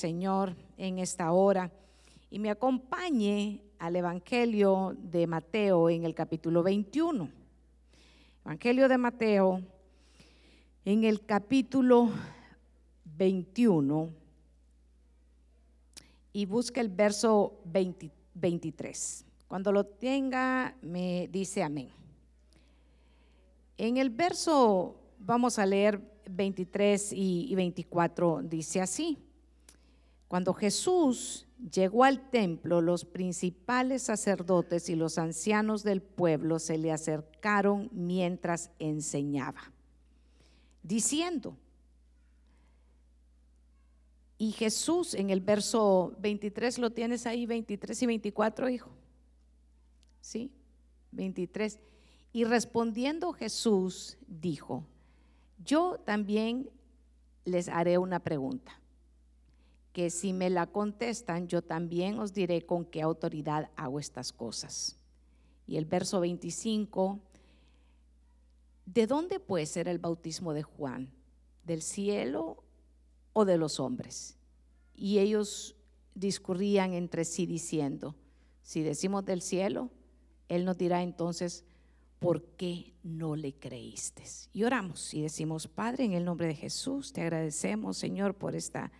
Señor en esta hora y me acompañe al Evangelio de Mateo en el capítulo 21. Evangelio de Mateo en el capítulo 21 y busca el verso 23. Cuando lo tenga, me dice amén. En el verso, vamos a leer 23 y 24, dice así. Cuando Jesús llegó al templo, los principales sacerdotes y los ancianos del pueblo se le acercaron mientras enseñaba, diciendo, y Jesús en el verso 23, ¿lo tienes ahí 23 y 24, hijo? ¿Sí? 23. Y respondiendo Jesús dijo, yo también les haré una pregunta que si me la contestan, yo también os diré con qué autoridad hago estas cosas. Y el verso 25, ¿de dónde puede ser el bautismo de Juan? ¿Del cielo o de los hombres? Y ellos discurrían entre sí diciendo, si decimos del cielo, Él nos dirá entonces, ¿por qué no le creíste? Y oramos y decimos, Padre, en el nombre de Jesús, te agradecemos, Señor, por esta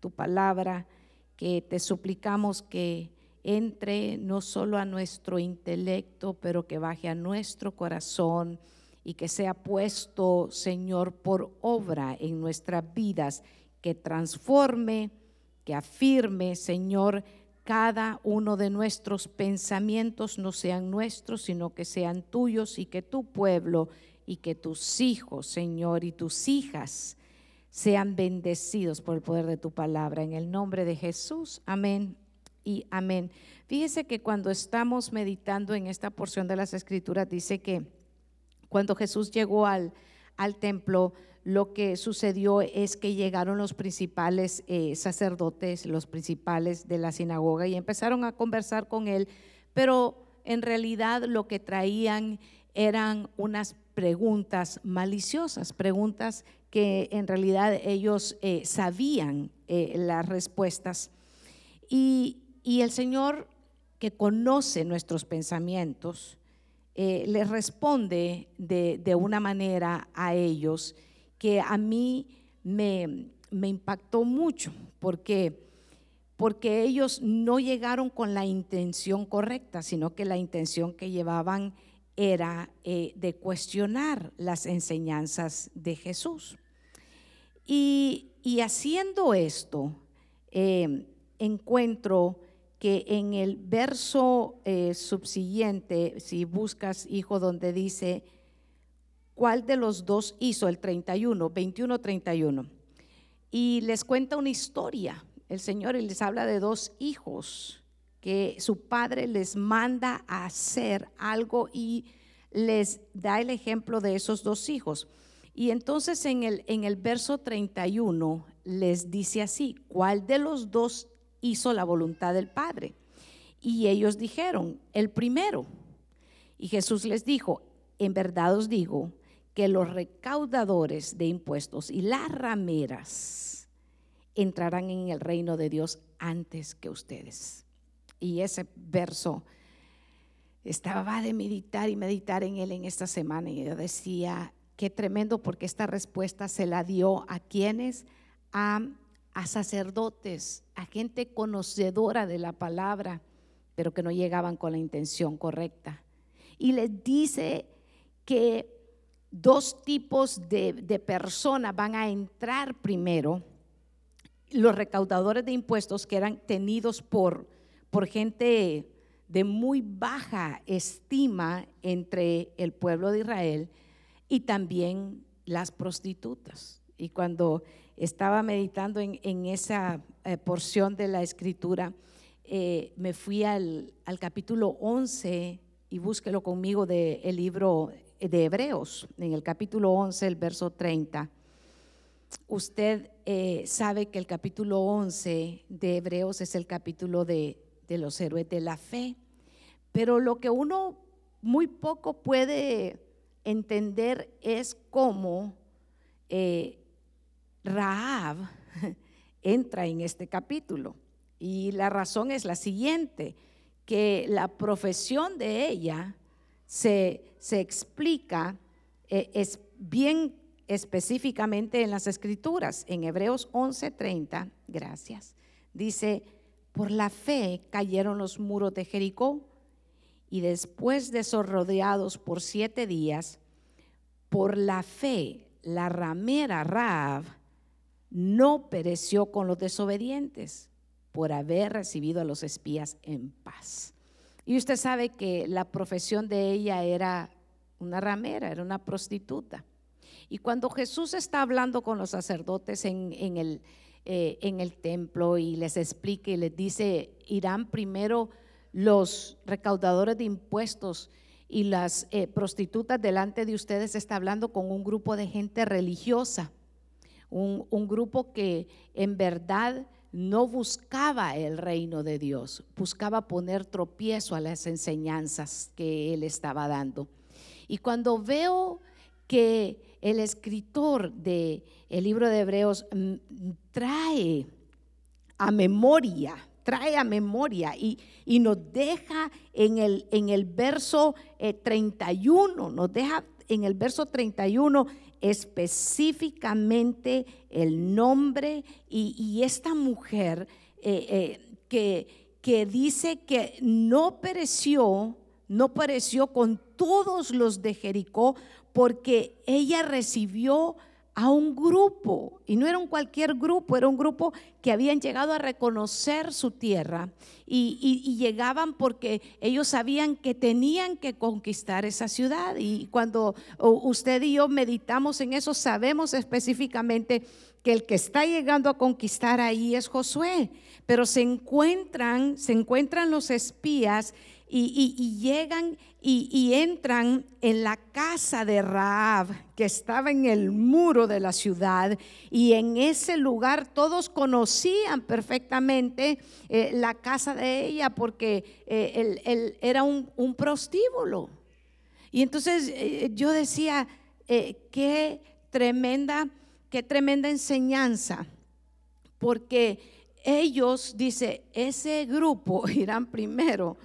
tu palabra, que te suplicamos que entre no solo a nuestro intelecto, pero que baje a nuestro corazón y que sea puesto, Señor, por obra en nuestras vidas, que transforme, que afirme, Señor, cada uno de nuestros pensamientos no sean nuestros, sino que sean tuyos y que tu pueblo y que tus hijos, Señor, y tus hijas, sean bendecidos por el poder de tu palabra. En el nombre de Jesús, amén y amén. Fíjese que cuando estamos meditando en esta porción de las escrituras, dice que cuando Jesús llegó al, al templo, lo que sucedió es que llegaron los principales eh, sacerdotes, los principales de la sinagoga y empezaron a conversar con él, pero en realidad lo que traían eran unas preguntas maliciosas, preguntas que en realidad ellos eh, sabían eh, las respuestas. Y, el Señor, que conoce nuestros pensamientos, eh, les responde de, una manera a ellos que a mí me, me impactó mucho, porque porque ellos no llegaron con la intención correcta, sino que la intención que llevaban era eh, de cuestionar las enseñanzas de Jesús. Y, haciendo esto, em, encuentro que en el verso eh, subsiguiente, si buscas, hijo, donde dice, ¿cuál de los dos hizo el 31, 21, 31? Y les cuenta una historia, el Señor, y les habla de dos hijos que su padre les manda a hacer algo y les da el ejemplo de esos dos hijos. Y entonces en el, en el verso 31 les dice así, ¿cuál de los dos hizo la voluntad del Padre? Y ellos dijeron, el primero. Y Jesús les dijo, en verdad os digo que los recaudadores de impuestos y las rameras entrarán en el reino de Dios antes que ustedes y ese verso estaba de meditar y meditar en él en esta semana y yo decía, qué tremendo porque esta respuesta se la dio a quienes, a, a sacerdotes, a gente conocedora de la palabra, pero que no llegaban con la intención correcta. Y les dice que dos tipos de, de personas van a entrar primero, los recaudadores de impuestos que eran tenidos por por gente de muy baja estima entre el pueblo de Israel y también las prostitutas. Y cuando estaba meditando en, esa eh, porción de la escritura, eh, me fui al, capítulo 11 y búsquelo conmigo del el libro de Hebreos, en el capítulo 11, el verso 30. Usted eh, sabe que el capítulo 11 de Hebreos es el capítulo de, de los héroes de la fe. Pero lo que uno muy poco puede entender es cómo eh, Raab entra en este capítulo. Y la razón es la siguiente, que la profesión de ella se, explica eh, es bien específicamente en las escrituras. En Hebreos 11:30, gracias, dice, por la fe cayeron los muros de Jericó y después de ser rodeados por siete días, por la fe, la ramera Raab no pereció con los desobedientes por haber recibido a los espías en paz. Y usted sabe que la profesión de ella era una ramera, era una prostituta. Y cuando Jesús está hablando con los sacerdotes en, el, eh, en el templo y les explica y les dice, irán primero los recaudadores de impuestos y las eh, prostitutas delante de ustedes, está hablando con un grupo de gente religiosa, un, un grupo que en verdad no buscaba el reino de Dios, buscaba poner tropiezo a las enseñanzas que él estaba dando. Y cuando veo que el escritor del el libro de Hebreos mm, trae a memoria, trae a memoria y, nos deja en el, en el verso 31, eh, nos deja en el verso 31 específicamente el nombre y, esta mujer eh, eh, que, que dice que no pereció, no pereció con todos los de Jericó, porque ella recibió a un grupo, y no era un cualquier grupo, era un grupo que habían llegado a reconocer su tierra y, llegaban porque ellos sabían que tenían que conquistar esa ciudad. Y cuando usted y yo meditamos en eso, sabemos específicamente que el que está llegando a conquistar ahí es Josué, pero se encuentran, se encuentran los espías y, llegan y, entran en la casa de Raab, que estaba en el muro de la ciudad, y en ese lugar todos conocían perfectamente eh, la casa de ella, porque eh, él, era un, prostíbulo. Y entonces eh, yo decía, qué tremenda, qué tremenda enseñanza, porque ellos, dice, ese grupo irán primero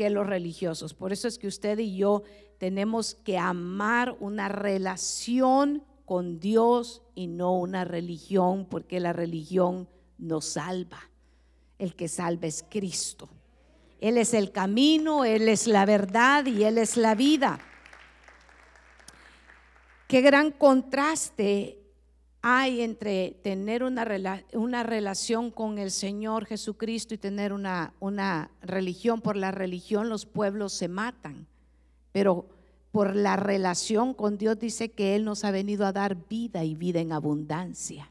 que los religiosos. Por eso es que usted y yo tenemos que amar una relación con Dios y no una religión, porque la religión nos salva. El que salva es Cristo. Él es el camino, Él es la verdad y Él es la vida. Qué gran contraste hay entre tener una, una, relación con el Señor Jesucristo y tener una, una religión. Por la religión los pueblos se matan, pero por la relación con Dios dice que Él nos ha venido a dar vida y vida en abundancia.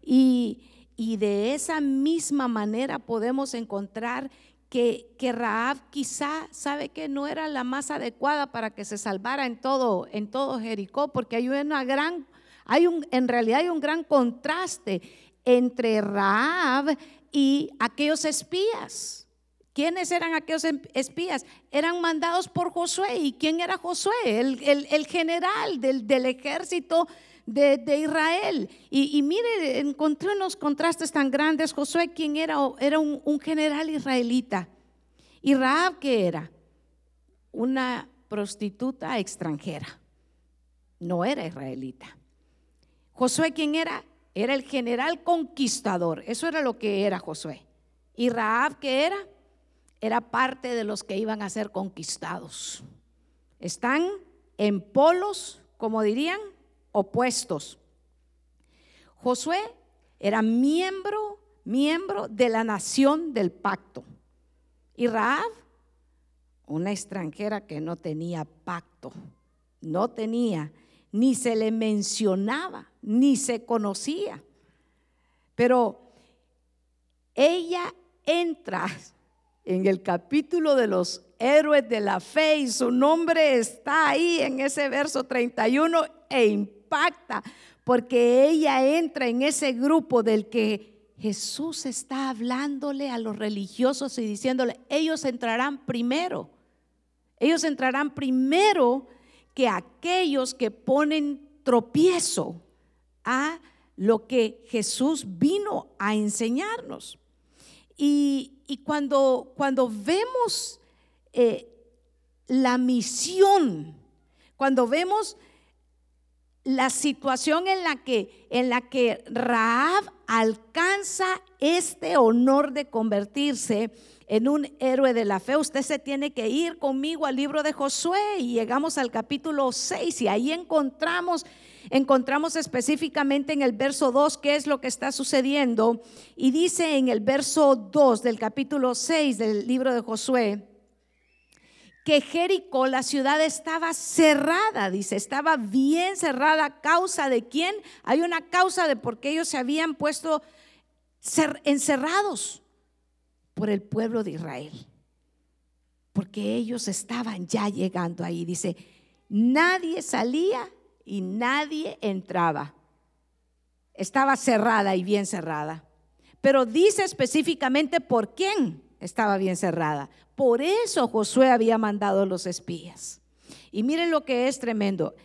Y, y de esa misma manera podemos encontrar que, que, Raab quizá sabe que no era la más adecuada para que se salvara en todo, en todo Jericó, porque hay una gran hay un, en realidad hay un gran contraste entre Raab y aquellos espías. ¿Quiénes eran aquellos em, espías? Eran mandados por Josué. ¿Y quién era Josué? El, general del, ejército de, Israel. Y, mire, encontré unos contrastes tan grandes. Josué, ¿quién era? Era un, un general israelita. ¿Y Raab qué era? Una prostituta extranjera. No era israelita. Josué, ¿quién era? Era el general conquistador. Eso era lo que era Josué. ¿Y Raab qué era? Era parte de los que iban a ser conquistados. Están en polos, como dirían, opuestos. Josué era miembro, miembro de la nación del pacto. Y Raab, una extranjera que no tenía pacto, no tenía ni se le mencionaba, ni se conocía. Pero ella entra en el capítulo de los héroes de la fe y su nombre está ahí en ese verso 31 e impacta porque ella entra en ese grupo del que Jesús está hablándole a los religiosos y diciéndole, ellos entrarán primero. Ellos entrarán primero que aquellos que ponen tropiezo a lo que Jesús vino a enseñarnos. Y, cuando, cuando vemos eh, la misión, cuando vemos la situación en la que, en la que Raab alcanza este honor de convertirse en un héroe de la fe, usted se tiene que ir conmigo al libro de Josué y llegamos al capítulo 6 y ahí encontramos encontramos específicamente en el verso 2 qué es lo que está sucediendo y dice en el verso 2 del capítulo 6 del libro de Josué que Jericó, la ciudad estaba cerrada, dice, estaba bien cerrada. ¿Causa de quién? Hay una causa de por qué ellos se habían puesto encerrados por el pueblo de Israel. Porque ellos estaban ya llegando ahí. Dice, nadie salía y nadie entraba. Estaba cerrada y bien cerrada. Pero dice específicamente por quién estaba bien cerrada. Por eso Josué había mandado los espías. Y miren lo que es tremendo.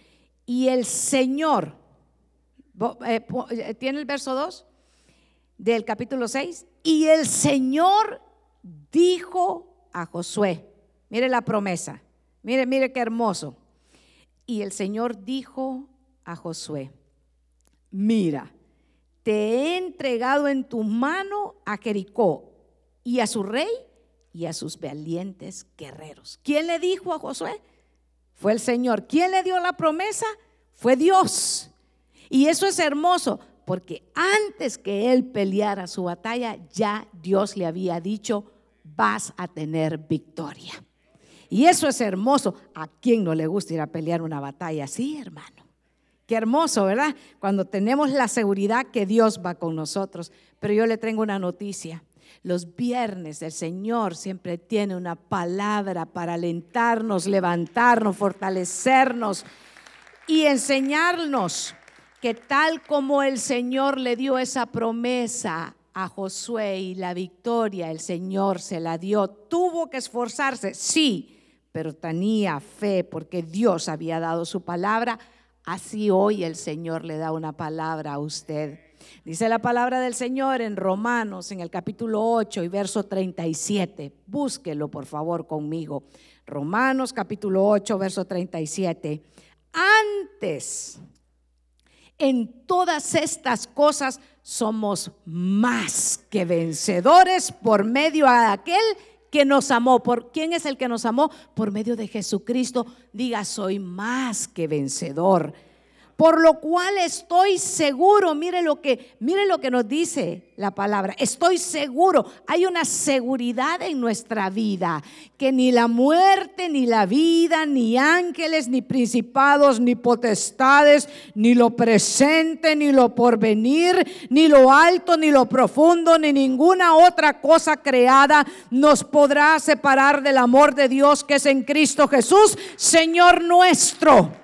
Y el Señor, eh, eh, ¿tiene el verso 2 del capítulo 6? Y el Señor dijo a Josué, mire la promesa, mire, mire qué hermoso. Y el Señor dijo a Josué, mira, te he entregado en tu mano a Jericó y a su rey y a sus valientes guerreros. ¿Quién le dijo a Josué? Fue el Señor. ¿Quién le dio la promesa? Fue Dios. Y eso es hermoso, porque antes que él peleara su batalla, ya Dios le había dicho, vas a tener victoria. Y eso es hermoso. ¿A quién no le gusta ir a pelear una batalla así, hermano? Qué hermoso, ¿verdad? Cuando tenemos la seguridad que Dios va con nosotros. Pero yo le tengo una noticia. Los viernes el Señor siempre tiene una palabra para alentarnos, levantarnos, fortalecernos y enseñarnos que tal como el Señor le dio esa promesa a Josué y la victoria el Señor se la dio, tuvo que esforzarse, sí, pero tenía fe porque Dios había dado su palabra. Así hoy el Señor le da una palabra a usted. Dice la palabra del Señor en Romanos, en el capítulo 8 y verso 37. Búsquelo, por favor, conmigo. Romanos, capítulo 8, verso 37. Antes, en todas estas cosas somos más que vencedores por medio de aquel que nos amó. ¿Por quién es el que nos amó? Por medio de Jesucristo. Diga, soy más que vencedor por lo cual estoy seguro, mire lo que, mire lo que nos dice la palabra. Estoy seguro, hay una seguridad en nuestra vida que ni la muerte, ni la vida, ni ángeles, ni principados, ni potestades, ni lo presente, ni lo porvenir, ni lo alto, ni lo profundo, ni ninguna otra cosa creada nos podrá separar del amor de Dios que es en Cristo Jesús, Señor nuestro.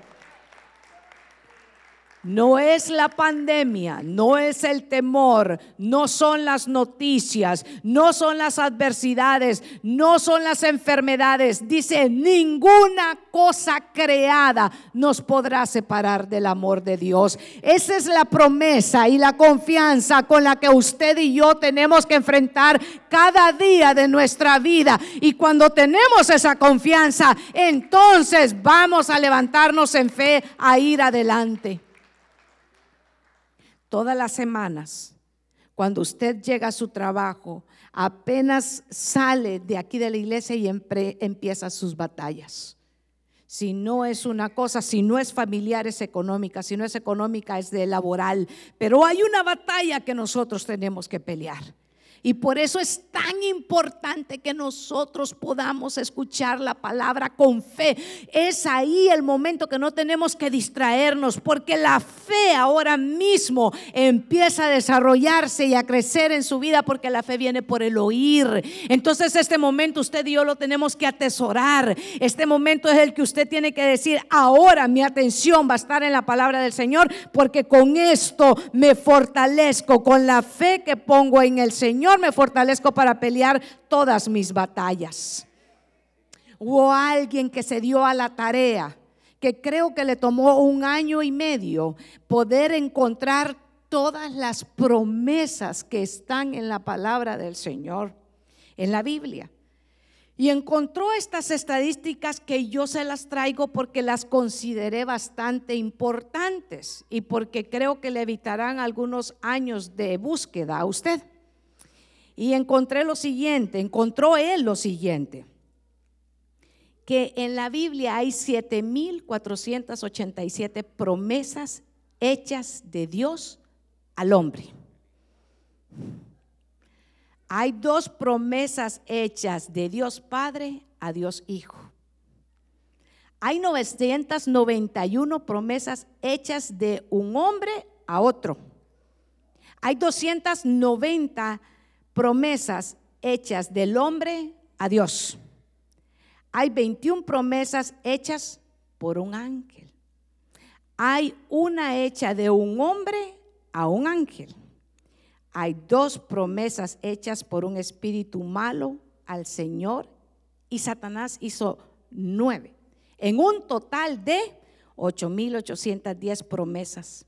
No es la pandemia, no es el temor, no son las noticias, no son las adversidades, no son las enfermedades. Dice, ninguna cosa creada nos podrá separar del amor de Dios. Esa es la promesa y la confianza con la que usted y yo tenemos que enfrentar cada día de nuestra vida. Y cuando tenemos esa confianza, entonces vamos a levantarnos en fe a ir adelante todas las semanas, cuando usted llega a su trabajo, apenas sale de aquí de la iglesia y empieza sus batallas. Si no es una cosa, si no es familiar, es económica, si no es económica, es de laboral. Pero hay una batalla que nosotros tenemos que pelear. Y por eso es tan importante que nosotros podamos escuchar la palabra con fe. Es ahí el momento que no tenemos que distraernos, porque la fe ahora mismo empieza a desarrollarse y a crecer en su vida, porque la fe viene por el oír. Entonces este momento usted y yo lo tenemos que atesorar. Este momento es el que usted tiene que decir, ahora mi atención va a estar en la palabra del Señor, porque con esto me fortalezco, con la fe que pongo en el Señor me fortalezco para pelear todas mis batallas. Hubo alguien que se dio a la tarea, que creo que le tomó un año y medio poder encontrar todas las promesas que están en la palabra del Señor, en la Biblia. Y encontró estas estadísticas que yo se las traigo porque las consideré bastante importantes y porque creo que le evitarán algunos años de búsqueda a usted. Y encontré lo siguiente, encontró él lo siguiente, que en la Biblia hay 7.487 promesas hechas de Dios al hombre. Hay dos promesas hechas de Dios Padre a Dios Hijo. Hay 991 promesas hechas de un hombre a otro. Hay 290 promesas hechas del hombre a Dios. Hay 21 promesas hechas por un ángel. Hay una hecha de un hombre a un ángel hay dos promesas hechas por un espíritu malo al Señor y Satanás hizo nueve, en un total de 8.810 promesas.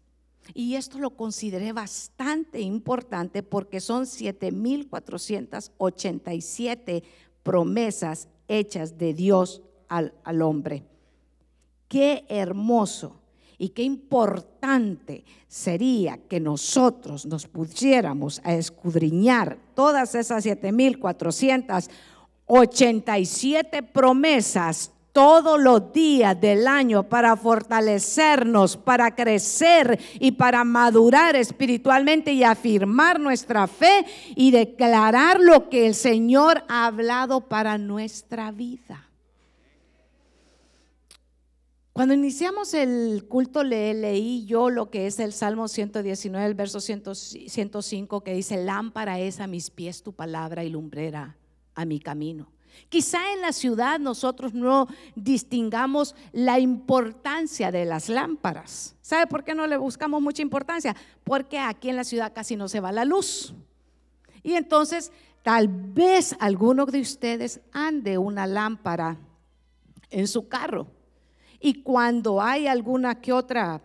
Y esto lo consideré bastante importante porque son 7.487 promesas hechas de Dios al, al hombre. Qué hermoso y qué importante sería que nosotros nos pusiéramos a escudriñar todas esas 7.487 promesas todos los días del año para fortalecernos, para crecer y para madurar espiritualmente y afirmar nuestra fe y declarar lo que el Señor ha hablado para nuestra vida. Cuando iniciamos el culto le leí yo lo que es el Salmo 119, el verso 105, que dice, lámpara es a mis pies tu palabra y lumbrera a mi camino. Quizá en la ciudad nosotros no distingamos la importancia de las lámparas. ¿Sabe por qué no le buscamos mucha importancia? Porque aquí en la ciudad casi no se va la luz. Y entonces tal vez alguno de ustedes ande una lámpara en su carro y cuando hay alguna que otra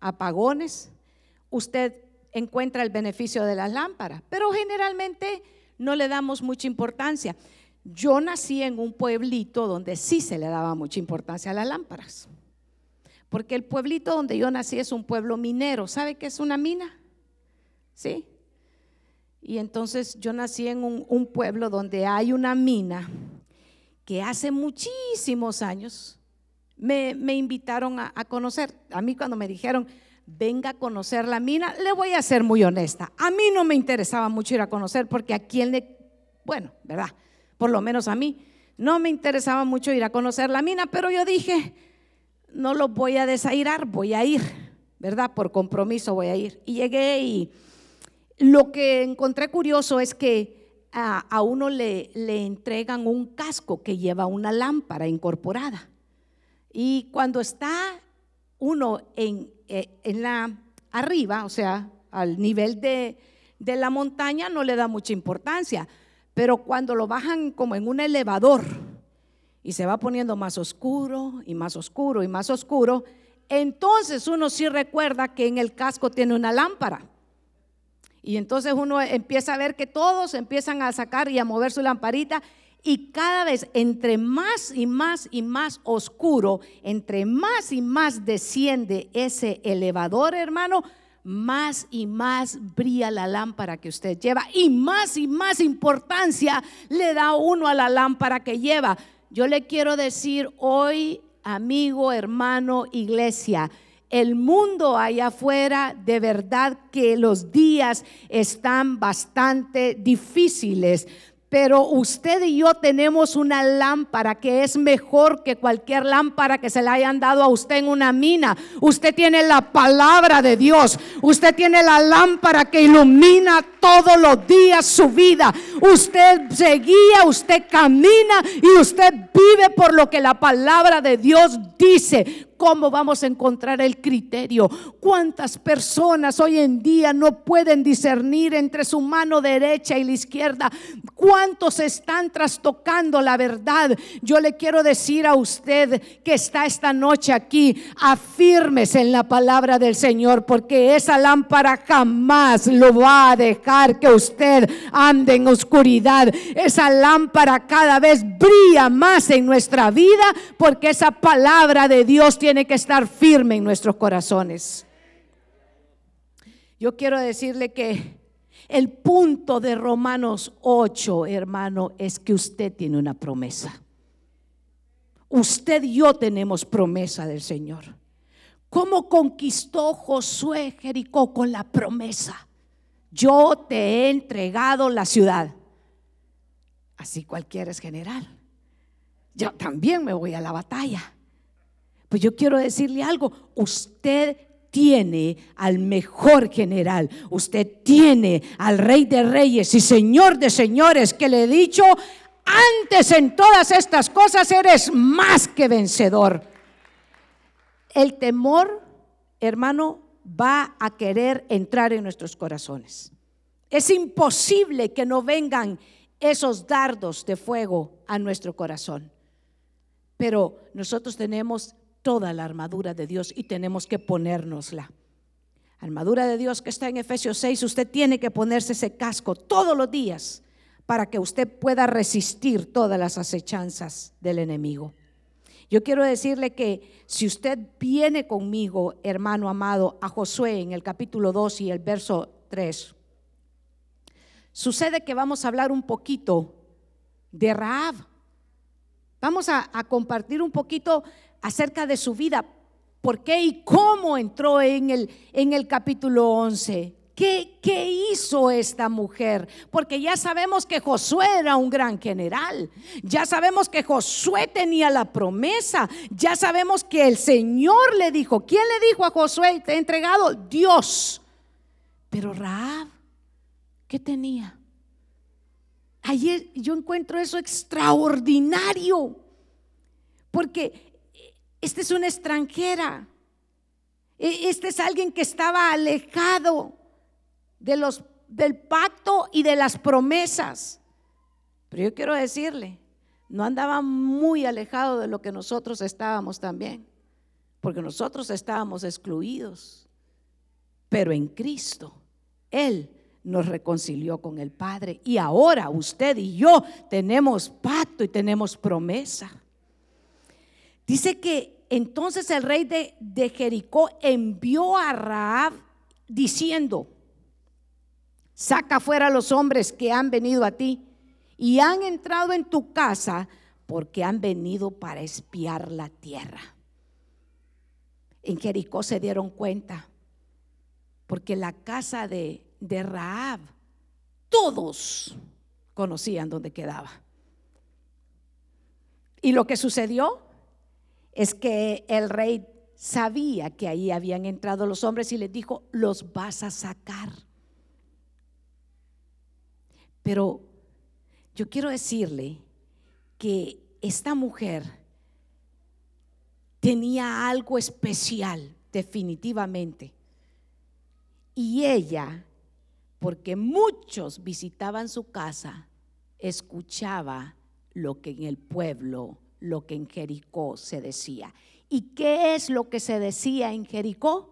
apagones, usted encuentra el beneficio de las lámparas, pero generalmente no le damos mucha importancia. Yo nací en un pueblito donde sí se le daba mucha importancia a las lámparas, porque el pueblito donde yo nací es un pueblo minero. ¿Sabe qué es una mina? ¿Sí? Y entonces yo nací en un, pueblo donde hay una mina que hace muchísimos años me, invitaron a, conocer. A mí cuando me dijeron, venga a conocer la mina, le voy a ser muy honesta. A mí no me interesaba mucho ir a conocer porque a quién le, bueno, ¿verdad? Por lo menos a mí, no me interesaba mucho ir a conocer la mina, pero yo dije, no lo voy a desairar, voy a ir, ¿verdad? Por compromiso voy a ir. Y llegué y lo que encontré curioso es que a, uno le, le entregan un casco que lleva una lámpara incorporada. Y cuando está uno en, eh, en la arriba, o sea, al nivel de, de la montaña, no le da mucha importancia. Pero cuando lo bajan como en un elevador y se va poniendo más oscuro y más oscuro y más oscuro, entonces uno sí recuerda que en el casco tiene una lámpara. Y entonces uno empieza a ver que todos empiezan a sacar y a mover su lamparita y cada vez entre más y más y más oscuro, entre más y más desciende ese elevador, hermano, más y más brilla la lámpara que usted lleva y más y más importancia le da uno a la lámpara que lleva. Yo le quiero decir hoy, amigo, hermano, iglesia, el mundo allá afuera, de verdad que los días están bastante difíciles pero usted y yo tenemos una lámpara que es mejor que cualquier lámpara que se le hayan dado a usted en una mina. Usted tiene la palabra de Dios. Usted tiene la lámpara que ilumina todos los días su vida. Usted se guía, usted camina y usted vive por lo que la palabra de Dios dice. Cómo vamos a encontrar el criterio. ¿Cuántas personas hoy en día no pueden discernir entre su mano derecha y la izquierda? ¿Cuántos están trastocando la verdad? Yo le quiero decir a usted que está esta noche aquí, afírmese en la palabra del Señor, porque esa lámpara jamás lo va a dejar que usted ande en oscuridad. Esa lámpara cada vez brilla más en nuestra vida porque esa palabra de Dios tiene que estar firme en nuestros corazones. Yo quiero decirle que el punto de Romanos 8, hermano, es que usted tiene una promesa. Usted y yo tenemos promesa del Señor. ¿Cómo conquistó Josué Jericó con la promesa? Yo te he entregado la ciudad. Así cualquiera es general. Yo también me voy a la batalla. Pues yo quiero decirle algo. Usted tiene al mejor general. Usted tiene al rey de reyes y señor de señores que le he dicho, antes en todas estas cosas eres más que vencedor. El temor, hermano, va a querer entrar en nuestros corazones. Es imposible que no vengan esos dardos de fuego a nuestro corazón. Pero nosotros tenemos toda la armadura de Dios y tenemos que ponérnosla. Armadura de Dios que está en Efesios 6, usted tiene que ponerse ese casco todos los días para que usted pueda resistir todas las acechanzas del enemigo. Yo quiero decirle que si usted viene conmigo, hermano amado, a Josué en el capítulo 2 y el verso 3, sucede que vamos a hablar un poquito de Raab. Vamos a, compartir un poquito acerca de su vida, por qué y cómo entró en el, en el capítulo 11. ¿Qué, hizo esta mujer? Porque ya sabemos que Josué era un gran general. Ya sabemos que Josué tenía la promesa. Ya sabemos que el Señor le dijo. ¿Quién le dijo a Josué? Te he entregado Dios. Pero Raab, ¿qué tenía? Ayer yo encuentro eso extraordinario. Porque esta es una extranjera. Este es alguien que estaba alejado de los, del pacto y de las promesas. Pero yo quiero decirle, no andaba muy alejado de lo que nosotros estábamos también, porque nosotros estábamos excluidos. Pero en Cristo, Él nos reconcilió con el Padre y ahora usted y yo tenemos pacto y tenemos promesa. Dice que entonces el rey de, Jericó envió a Raab diciendo, Saca fuera a los hombres que han venido a ti y han entrado en tu casa porque han venido para espiar la tierra. En Jericó se dieron cuenta porque la casa de, de Raab, todos conocían dónde quedaba. Y lo que sucedió es que el rey sabía que ahí habían entrado los hombres y les dijo, los vas a sacar. Pero yo quiero decirle que esta mujer tenía algo especial, definitivamente. Y ella, porque muchos visitaban su casa, escuchaba lo que en el pueblo, lo que en Jericó se decía. ¿Y qué es lo que se decía en Jericó?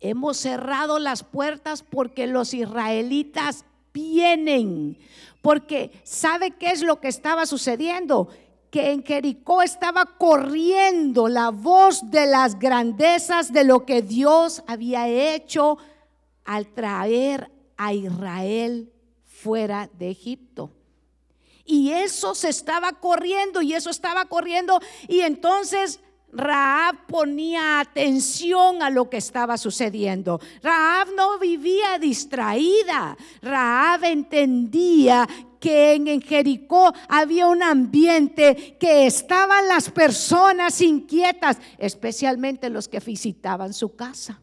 Hemos cerrado las puertas porque los israelitas vienen. Porque ¿sabe qué es lo que estaba sucediendo? Que en Jericó estaba corriendo la voz de las grandezas de lo que Dios había hecho al traer a Israel fuera de Egipto. Y eso se estaba corriendo y eso estaba corriendo y entonces Raab ponía atención a lo que estaba sucediendo. Raab no vivía distraída. Raab entendía que en Jericó había un ambiente que estaban las personas inquietas, especialmente los que visitaban su casa.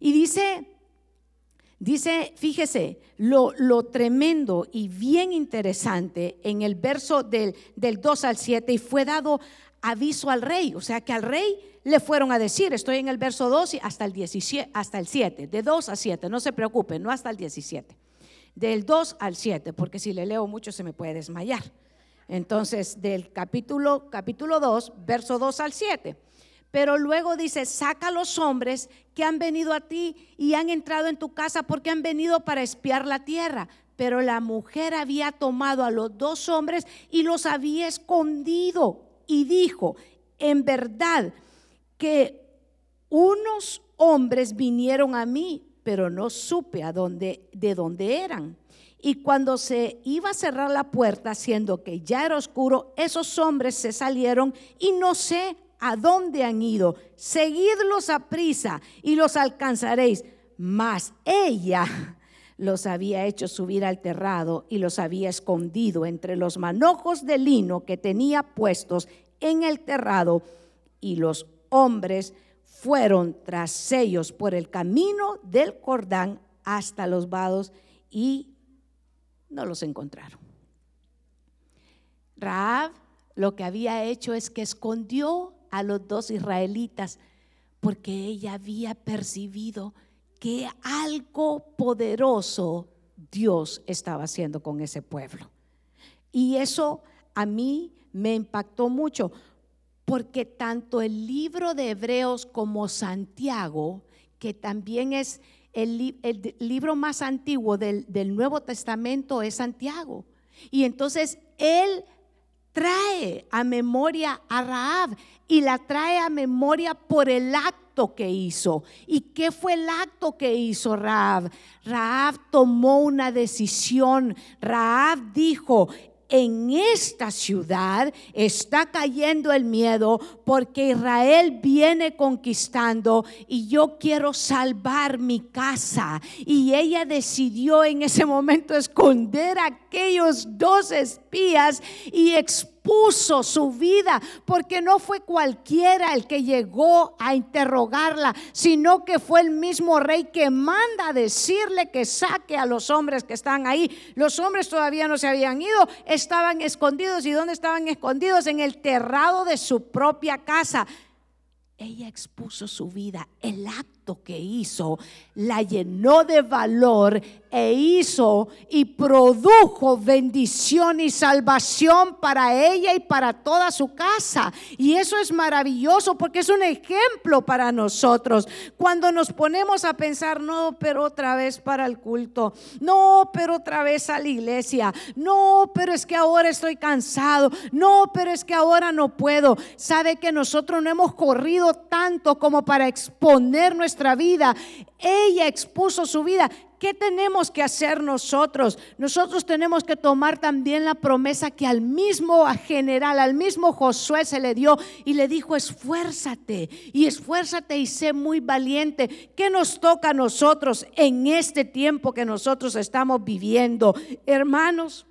Y dice, dice, fíjese, lo, lo tremendo y bien interesante en el verso del, del 2 al 7, y fue dado aviso al rey. O sea que al rey le fueron a decir, estoy en el verso 2 hasta el, 17, hasta el 7, de 2 a 7, no se preocupen, no hasta el 17, del 2 al 7, porque si le leo mucho se me puede desmayar. Entonces, del capítulo, capítulo 2, verso 2 al 7. Pero luego dice, saca a los hombres que han venido a ti y han entrado en tu casa porque han venido para espiar la tierra. Pero la mujer había tomado a los dos hombres y los había escondido y dijo, en verdad que unos hombres vinieron a mí, pero no supe a dónde, de dónde eran. Y cuando se iba a cerrar la puerta, siendo que ya era oscuro, esos hombres se salieron y no sé a dónde han ido. Seguidlos a prisa y los alcanzaréis. Mas ella los había hecho subir al terrado y los había escondido entre los manojos de lino que tenía puestos en el terrado. Y los hombres fueron tras ellos por el camino del Jordán hasta los vados y no los encontraron. Raab lo que había hecho es que escondió a los dos israelitas porque ella había percibido que algo poderoso Dios estaba haciendo con ese pueblo. Y eso a mí me impactó mucho, porque tanto el libro de Hebreos como Santiago, que también es el, libro más antiguo del, Nuevo Testamento, es Santiago. Y entonces él trae a memoria a Raab y la trae a memoria por el acto que hizo. ¿Y qué fue el acto que hizo Raab? Raab tomó una decisión. Raab dijo, en esta ciudad está cayendo el miedo porque Israel viene conquistando y yo quiero salvar mi casa. Y ella decidió en ese momento esconder a aquellos dos espías y puso su vida, porque no fue cualquiera el que llegó a interrogarla, sino que fue el mismo rey que manda decirle que saque a los hombres que están ahí. Los hombres todavía no se habían ido, estaban escondidos. ¿Y dónde estaban escondidos? En el terrado de su propia casa. Ella expuso su vida, el acto que hizo la llenó de valor e hizo y produjo bendición y salvación para ella y para toda su casa. Y eso es maravilloso porque es un ejemplo para nosotros. Cuando nos ponemos a pensar, no, pero otra vez para el culto, no, pero otra vez a la iglesia, no, pero es que ahora estoy cansado, no, pero es que ahora no puedo. Sabe que nosotros no hemos corrido tanto como para exponer nuestra vida. Ella expuso su vida. ¿Qué tenemos que hacer nosotros? Nosotros tenemos que tomar también la promesa que al mismo general, al mismo Josué se le dio y le dijo, esfuérzate y esfuérzate y sé muy valiente. ¿Qué nos toca a nosotros en este tiempo que nosotros estamos viviendo? Hermanos,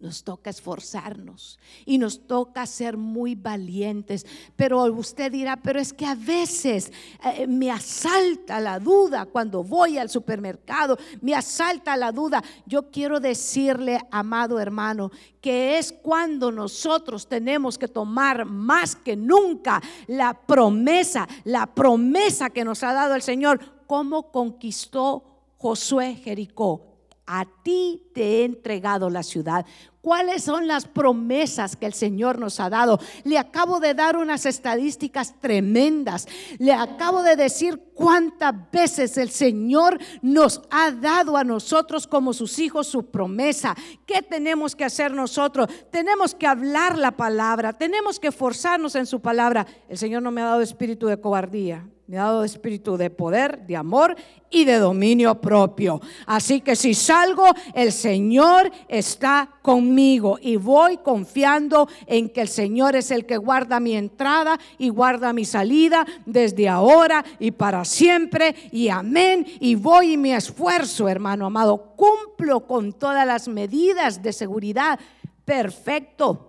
nos toca esforzarnos y nos toca ser muy valientes. Pero usted dirá, pero es que a veces eh, me asalta la duda cuando voy al supermercado, me asalta la duda. Yo quiero decirle, amado hermano, que es cuando nosotros tenemos que tomar más que nunca la promesa, la promesa que nos ha dado el Señor, cómo conquistó Josué Jericó a ti te he entregado la ciudad. ¿Cuáles son las promesas que el Señor nos ha dado? Le acabo de dar unas estadísticas tremendas. Le acabo de decir cuántas veces el Señor nos ha dado a nosotros como sus hijos su promesa. ¿Qué tenemos que hacer nosotros? Tenemos que hablar la palabra, tenemos que forzarnos en su palabra. El Señor no me ha dado espíritu de cobardía me ha dado espíritu de poder, de amor y de dominio propio. Así que si salgo, el Señor está conmigo y voy confiando en que el Señor es el que guarda mi entrada y guarda mi salida desde ahora y para siempre. Y amén. Y voy y me esfuerzo, hermano amado. Cumplo con todas las medidas de seguridad. Perfecto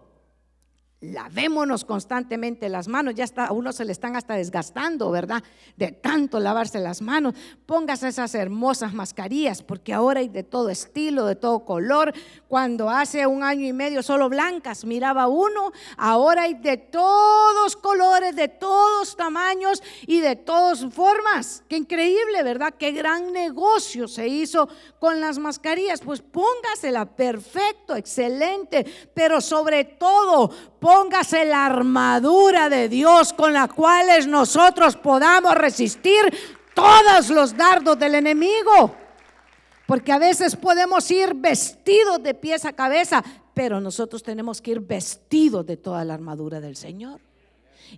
Lavémonos constantemente las manos, ya está, a uno se le están hasta desgastando, ¿verdad? De tanto lavarse las manos. Póngase esas hermosas mascarillas, porque ahora hay de todo estilo, de todo color. Cuando hace un año y medio solo blancas miraba uno, ahora hay de todos colores, de todos tamaños y de todas formas. Qué increíble, ¿verdad? Qué gran negocio se hizo con las mascarillas. Pues póngasela, perfecto, excelente, pero sobre todo, póngase la armadura de Dios con la cual nosotros podamos resistir todos los dardos del enemigo. Porque a veces podemos ir vestidos de pies a cabeza, pero nosotros tenemos que ir vestidos de toda la armadura del Señor.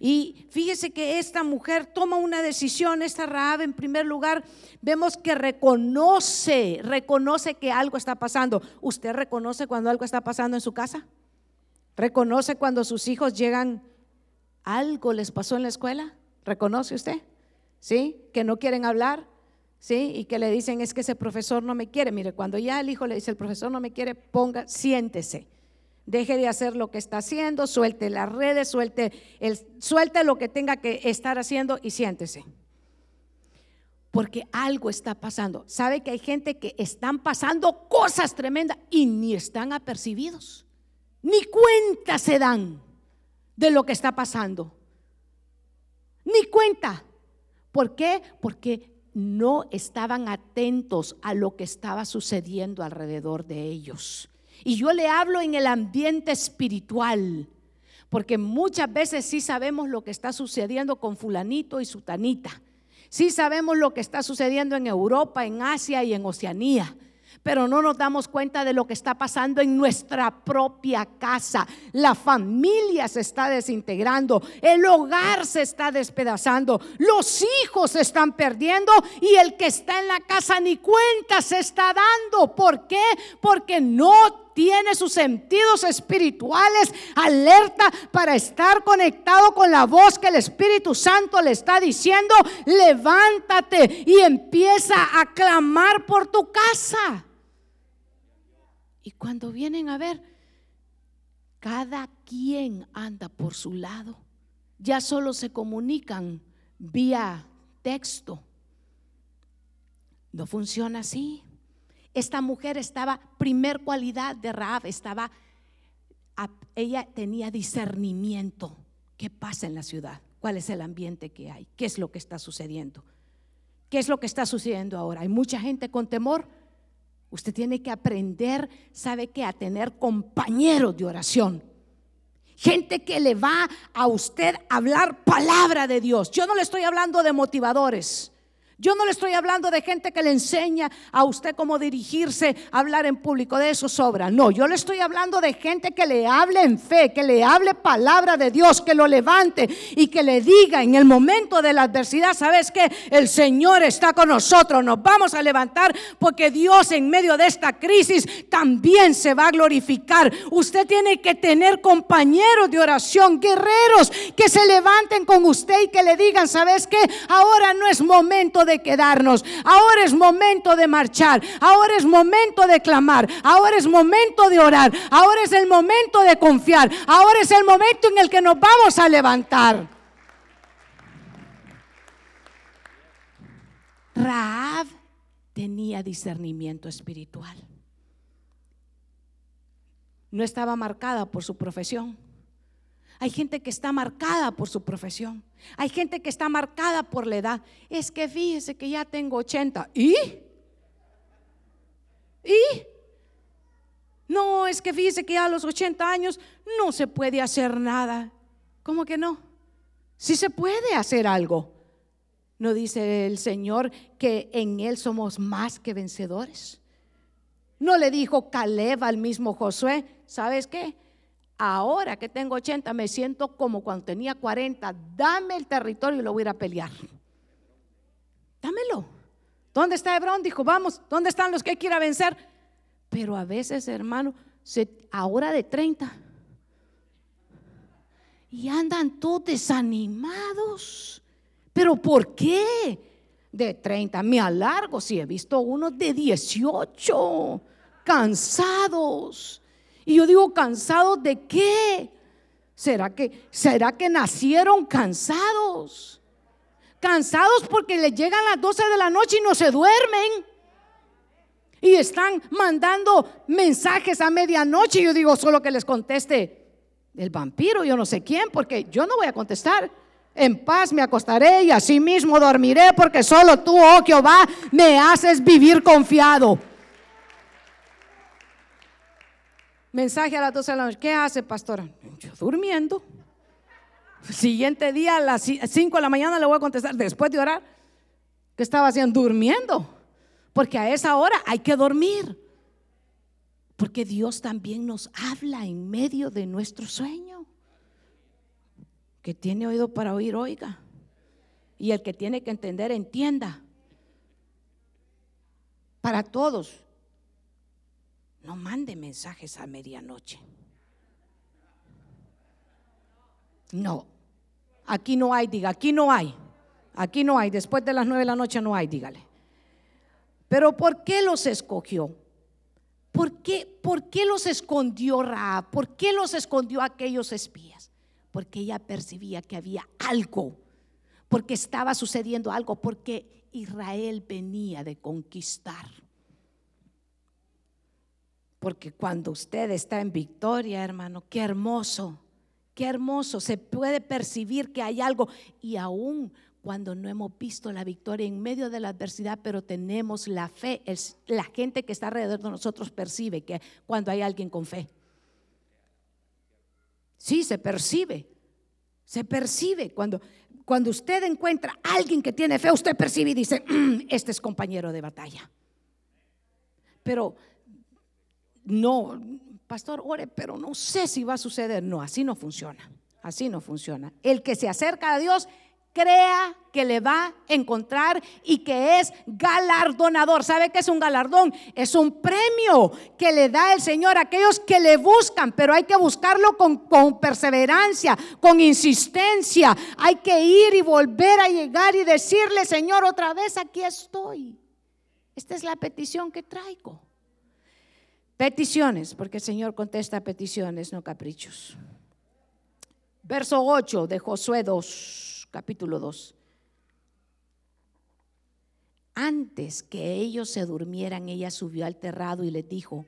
Y fíjese que esta mujer toma una decisión, esta Raab en primer lugar, vemos que reconoce, reconoce que algo está pasando. ¿Usted reconoce cuando algo está pasando en su casa? ¿Reconoce cuando sus hijos llegan, algo les pasó en la escuela? ¿Reconoce usted? ¿Sí? Que no quieren hablar, ¿sí? Y que le dicen, es que ese profesor no me quiere. Mire, cuando ya el hijo le dice, el profesor no me quiere, ponga, siéntese. Deje de hacer lo que está haciendo, suelte las redes, suelte, el, suelte lo que tenga que estar haciendo y siéntese. Porque algo está pasando. ¿Sabe que hay gente que están pasando cosas tremendas y ni están apercibidos? Ni cuenta se dan de lo que está pasando. Ni cuenta. ¿Por qué? Porque no estaban atentos a lo que estaba sucediendo alrededor de ellos. Y yo le hablo en el ambiente espiritual, porque muchas veces sí sabemos lo que está sucediendo con fulanito y sutanita. Sí sabemos lo que está sucediendo en Europa, en Asia y en Oceanía pero no nos damos cuenta de lo que está pasando en nuestra propia casa. La familia se está desintegrando, el hogar se está despedazando, los hijos se están perdiendo y el que está en la casa ni cuenta se está dando. ¿Por qué? Porque no tiene sus sentidos espirituales alerta para estar conectado con la voz que el Espíritu Santo le está diciendo, levántate y empieza a clamar por tu casa. Y cuando vienen a ver, cada quien anda por su lado. Ya solo se comunican vía texto. No funciona así. Esta mujer estaba, primer cualidad de Raab, estaba, ella tenía discernimiento. ¿Qué pasa en la ciudad? ¿Cuál es el ambiente que hay? ¿Qué es lo que está sucediendo? ¿Qué es lo que está sucediendo ahora? Hay mucha gente con temor Usted tiene que aprender, ¿sabe qué? A tener compañeros de oración. Gente que le va a usted hablar palabra de Dios. Yo no le estoy hablando de motivadores. Yo no le estoy hablando de gente que le enseña a usted cómo dirigirse, hablar en público, de eso sobra. No, yo le estoy hablando de gente que le hable en fe, que le hable palabra de Dios, que lo levante y que le diga en el momento de la adversidad, ¿sabes que El Señor está con nosotros, nos vamos a levantar porque Dios en medio de esta crisis también se va a glorificar. Usted tiene que tener compañeros de oración, guerreros que se levanten con usted y que le digan, ¿sabes qué? Ahora no es momento de quedarnos. Ahora es momento de marchar. Ahora es momento de clamar. Ahora es momento de orar. Ahora es el momento de confiar. Ahora es el momento en el que nos vamos a levantar. Raab tenía discernimiento espiritual. No estaba marcada por su profesión hay gente que está marcada por su profesión. Hay gente que está marcada por la edad. Es que fíjese que ya tengo 80. ¿Y? ¿Y? No, es que fíjese que ya a los 80 años no se puede hacer nada. ¿Cómo que no? Sí se puede hacer algo. ¿No dice el Señor que en Él somos más que vencedores? ¿No le dijo Caleb al mismo Josué? ¿Sabes qué? Ahora que tengo 80 me siento como cuando tenía 40. Dame el territorio y lo voy a ir a pelear. Dámelo. ¿Dónde está Hebrón? Dijo, vamos, ¿dónde están los que quiera vencer? Pero a veces, hermano, ahora de 30. Y andan todos desanimados. ¿Pero por qué? De 30 me alargo. Si he visto unos de 18, cansados y yo digo, ¿cansados de qué? ¿Será que, será que nacieron cansados? Cansados porque les llegan las 12 de la noche y no se duermen. Y están mandando mensajes a medianoche. Y yo digo, solo que les conteste el vampiro, yo no sé quién, porque yo no voy a contestar. En paz me acostaré y así mismo dormiré, porque solo tú, oh Jehová, me haces vivir confiado. Mensaje a las 12 de la noche. ¿Qué hace, pastora? Yo durmiendo. Siguiente día, a las 5 de la mañana, le voy a contestar, después de orar, ¿qué estaba haciendo? Durmiendo. Porque a esa hora hay que dormir. Porque Dios también nos habla en medio de nuestro sueño. Que tiene oído para oír, oiga. Y el que tiene que entender, entienda. Para todos. No mande mensajes a medianoche. No. Aquí no hay, diga, aquí no hay. Aquí no hay. Después de las nueve de la noche no hay, dígale. Pero ¿por qué los escogió? ¿Por qué, ¿Por qué los escondió Raab? ¿Por qué los escondió aquellos espías? Porque ella percibía que había algo, porque estaba sucediendo algo, porque Israel venía de conquistar. Porque cuando usted está en victoria, hermano, qué hermoso, qué hermoso. Se puede percibir que hay algo. Y aún cuando no hemos visto la victoria en medio de la adversidad, pero tenemos la fe, la gente que está alrededor de nosotros percibe que cuando hay alguien con fe. Sí, se percibe. Se percibe cuando cuando usted encuentra a alguien que tiene fe, usted percibe y dice, mm, este es compañero de batalla. Pero no, pastor, ore, pero no sé si va a suceder. No, así no funciona. Así no funciona. El que se acerca a Dios, crea que le va a encontrar y que es galardonador. ¿Sabe qué es un galardón? Es un premio que le da el Señor a aquellos que le buscan, pero hay que buscarlo con, con, perseverancia, con insistencia. Hay que ir y volver a llegar y decirle, Señor, otra vez aquí estoy. Esta es la petición que traigo. Peticiones, porque el Señor contesta peticiones, no caprichos. Verso 8 de Josué 2, capítulo 2. Antes que ellos se durmieran, ella subió al terrado y les dijo,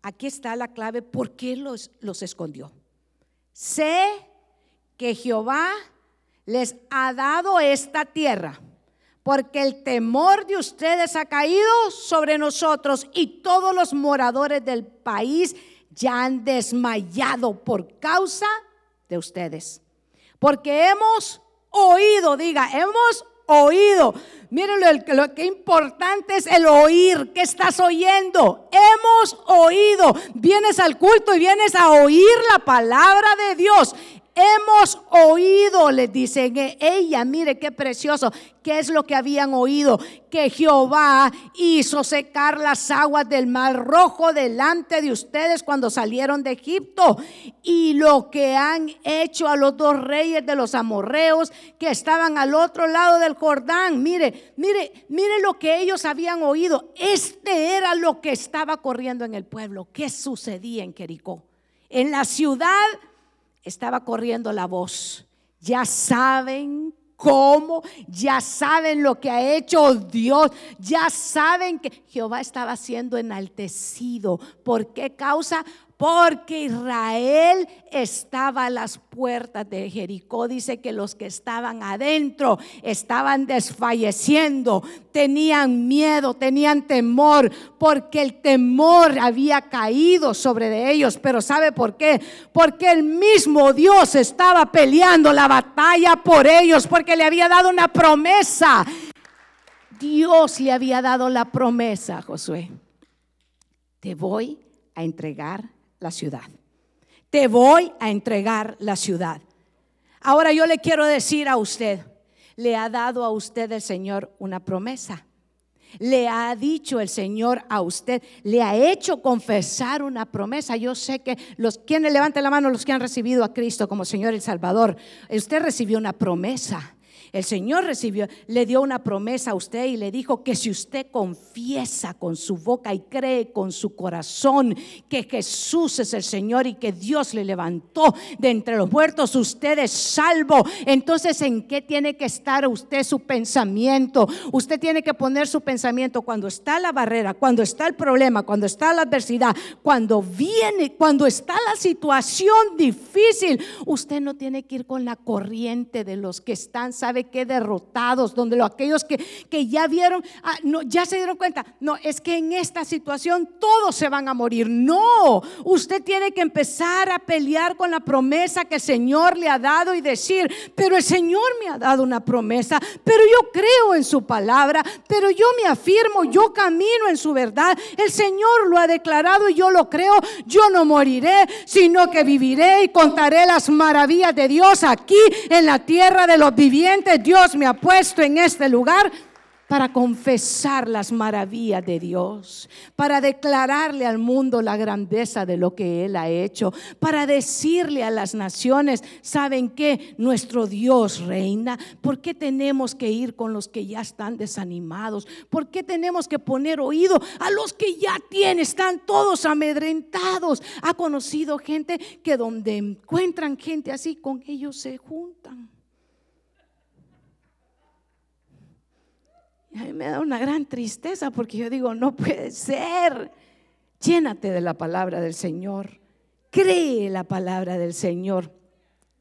aquí está la clave, ¿por qué los, los escondió? Sé que Jehová les ha dado esta tierra porque el temor de ustedes ha caído sobre nosotros y todos los moradores del país ya han desmayado por causa de ustedes. Porque hemos oído, diga, hemos oído. Miren lo, lo, que importante es el oír. ¿Qué estás oyendo? Hemos oído. Vienes al culto y vienes a oír la palabra de Dios. Hemos oído, les dicen ella, mire qué precioso, qué es lo que habían oído, que Jehová hizo secar las aguas del mar rojo delante de ustedes cuando salieron de Egipto y lo que han hecho a los dos reyes de los amorreos que estaban al otro lado del Jordán. Mire, mire, mire lo que ellos habían oído. Este era lo que estaba corriendo en el pueblo. ¿Qué sucedía en Jericó? En la ciudad estaba corriendo la voz. Ya saben cómo, ya saben lo que ha hecho Dios, ya saben que Jehová estaba siendo enaltecido. ¿Por qué causa? Porque Israel estaba a las puertas de Jericó. Dice que los que estaban adentro estaban desfalleciendo, tenían miedo, tenían temor, porque el temor había caído sobre de ellos. Pero ¿sabe por qué? Porque el mismo Dios estaba peleando la batalla por ellos, porque le había dado una promesa. Dios le había dado la promesa, Josué. Te voy a entregar la ciudad. Te voy a entregar la ciudad. Ahora yo le quiero decir a usted, le ha dado a usted el Señor una promesa. Le ha dicho el Señor a usted, le ha hecho confesar una promesa. Yo sé que los quienes levanten la mano, los que han recibido a Cristo como Señor y Salvador, usted recibió una promesa. El Señor recibió, le dio una promesa a usted y le dijo que si usted confiesa con su boca y cree con su corazón que Jesús es el Señor y que Dios le levantó de entre los muertos, usted es salvo. Entonces, ¿en qué tiene que estar usted su pensamiento? Usted tiene que poner su pensamiento cuando está la barrera, cuando está el problema, cuando está la adversidad, cuando viene, cuando está la situación difícil. Usted no tiene que ir con la corriente de los que están, ¿sabe qué? Derrotados, donde los, aquellos que, que ya vieron, ah, ya se dieron cuenta, no, es que en esta situación todos se van a morir. No, usted tiene que empezar a pelear con la promesa que el Señor le ha dado y decir, pero el Señor me ha dado una promesa, pero yo creo en su palabra, pero yo me afirmo, yo camino en su verdad. El Señor lo ha declarado y yo lo creo. Yo no moriré, sino que viviré y contaré las maravillas de Dios aquí en la tierra de los vivientes. Dios me ha puesto en este lugar para confesar las maravillas de Dios, para declararle al mundo la grandeza de lo que Él ha hecho, para decirle a las naciones, ¿saben qué? Nuestro Dios reina. ¿Por qué tenemos que ir con los que ya están desanimados? ¿Por qué tenemos que poner oído a los que ya tienen? Están todos amedrentados. Ha conocido gente que donde encuentran gente así, con ellos se juntan. A mí me da una gran tristeza porque yo digo, no puede ser. Llénate de la palabra del Señor. Cree la palabra del Señor.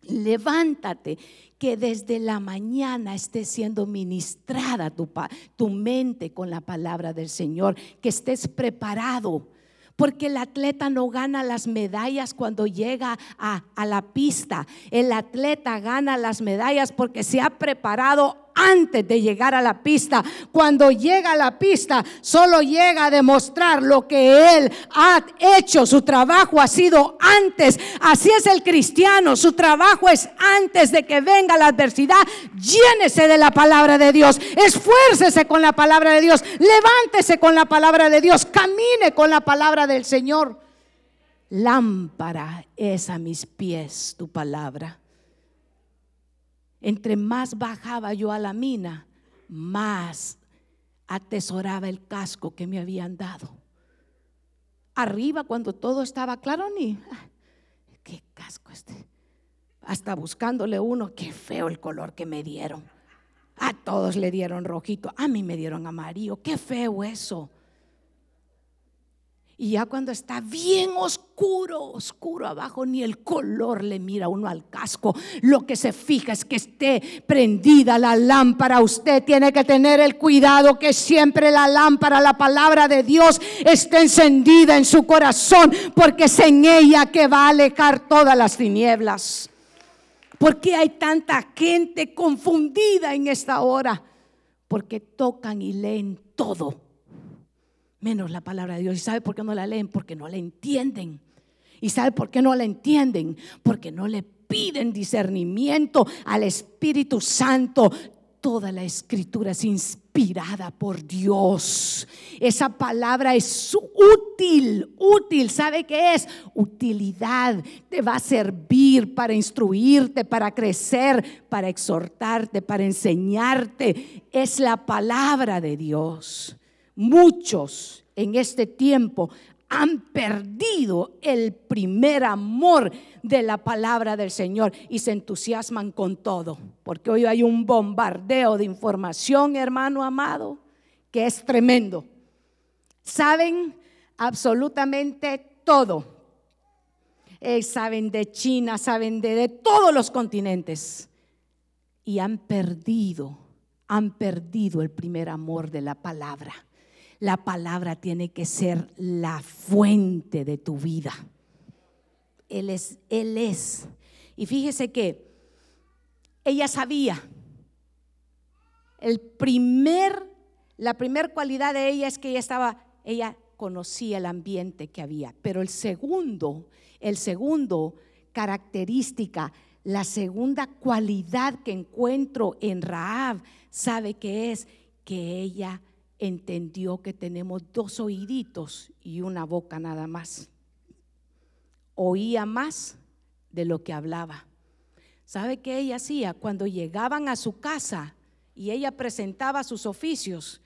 Levántate, que desde la mañana esté siendo ministrada tu, tu mente con la palabra del Señor, que estés preparado porque el atleta no gana las medallas cuando llega a, a, la pista. El atleta gana las medallas porque se ha preparado antes de llegar a la pista. Cuando llega a la pista, solo llega a demostrar lo que Él ha hecho. Su trabajo ha sido antes. Así es el cristiano. Su trabajo es antes de que venga la adversidad. Llénese de la palabra de Dios. Esfuércese con la palabra de Dios. Levántese con la palabra de Dios. Camine con la palabra del Señor. Lámpara es a mis pies tu palabra entre más bajaba yo a la mina, más atesoraba el casco que me habían dado. Arriba, cuando todo estaba claro, ni, ah, ¿qué casco este? Hasta buscándole uno, qué feo el color que me dieron. A todos le dieron rojito, a mí me dieron amarillo, qué feo eso. Y ya cuando está bien oscuro, oscuro abajo, ni el color le mira uno al casco. Lo que se fija es que esté prendida la lámpara. Usted tiene que tener el cuidado que siempre la lámpara, la palabra de Dios, esté encendida en su corazón, porque es en ella que va a alejar todas las tinieblas. ¿Por qué hay tanta gente confundida en esta hora? Porque tocan y leen todo menos la palabra de Dios. ¿Y sabe por qué no la leen? Porque no la entienden. ¿Y sabe por qué no la entienden? Porque no le piden discernimiento al Espíritu Santo. Toda la escritura es inspirada por Dios. Esa palabra es útil, útil. ¿Sabe qué es? Utilidad. Te va a servir para instruirte, para crecer, para exhortarte, para enseñarte. Es la palabra de Dios. Muchos en este tiempo han perdido el primer amor de la palabra del Señor y se entusiasman con todo, porque hoy hay un bombardeo de información, hermano amado, que es tremendo. Saben absolutamente todo. Eh, saben de China, saben de, de todos los continentes y han perdido, han perdido el primer amor de la palabra. La palabra tiene que ser la fuente de tu vida. Él es, Él es. Y fíjese que ella sabía. El primer, la primera cualidad de ella es que ella estaba, ella conocía el ambiente que había. Pero el segundo, el segundo característica, la segunda cualidad que encuentro en Raab, sabe que es que ella entendió que tenemos dos oíditos y una boca nada más. Oía más de lo que hablaba. ¿Sabe qué ella hacía? Cuando llegaban a su casa y ella presentaba sus oficios,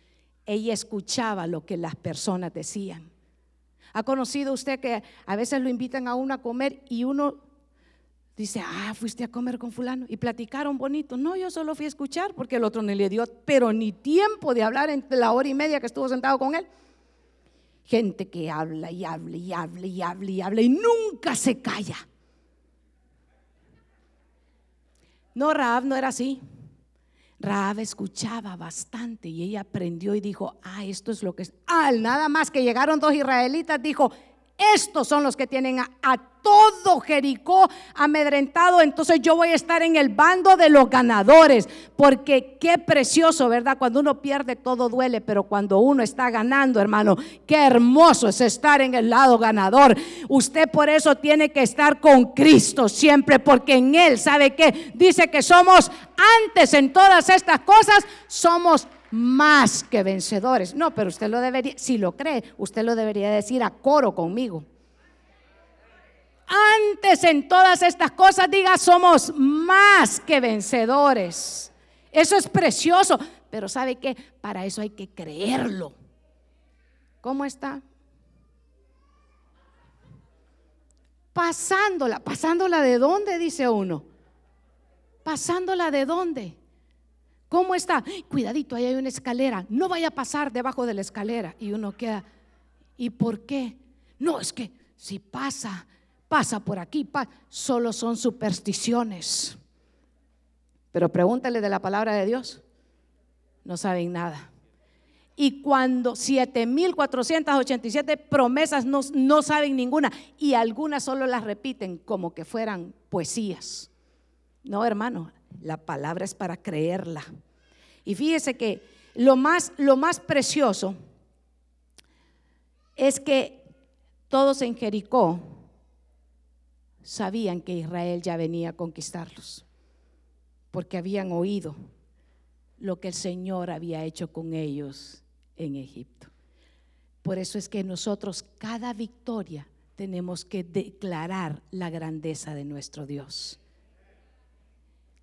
ella escuchaba lo que las personas decían. ¿Ha conocido usted que a veces lo invitan a uno a comer y uno dice, ah, fuiste a comer con fulano y platicaron bonito? No, yo solo fui a escuchar porque el otro no le dio, pero ni tiempo de hablar en la hora y media que estuvo sentado con él. Gente que habla y habla y habla y habla y habla y nunca se calla. No, Raab no era así. Raab escuchaba bastante y ella aprendió y dijo, ah, esto es lo que es. Ah, nada más que llegaron dos israelitas, dijo, estos son los que tienen a, todo Jericó amedrentado. Entonces yo voy a estar en el bando de los ganadores. Porque qué precioso, ¿verdad? Cuando uno pierde todo duele, pero cuando uno está ganando, hermano, qué hermoso es estar en el lado ganador. Usted por eso tiene que estar con Cristo siempre, porque en Él, ¿sabe qué? Dice que somos antes en todas estas cosas, somos más que vencedores. No, pero usted lo debería, si lo cree, usted lo debería decir a coro conmigo. Antes en todas estas cosas diga, somos más que vencedores. Eso es precioso, pero ¿sabe qué? Para eso hay que creerlo. ¿Cómo está? Pasándola, pasándola de dónde, dice uno. Pasándola de dónde. ¿Cómo está? Cuidadito, ahí hay una escalera. No vaya a pasar debajo de la escalera. Y uno queda, ¿y por qué? No, es que si pasa, pasa por aquí, solo son supersticiones. Pero pregúntale de la palabra de Dios. No saben nada. Y cuando 7.487 promesas no, no saben ninguna y algunas solo las repiten como que fueran poesías. No, hermano, la palabra es para creerla. Y fíjese que lo más, lo más precioso es que todos en Jericó sabían que Israel ya venía a conquistarlos, porque habían oído lo que el Señor había hecho con ellos en Egipto. Por eso es que nosotros cada victoria tenemos que declarar la grandeza de nuestro Dios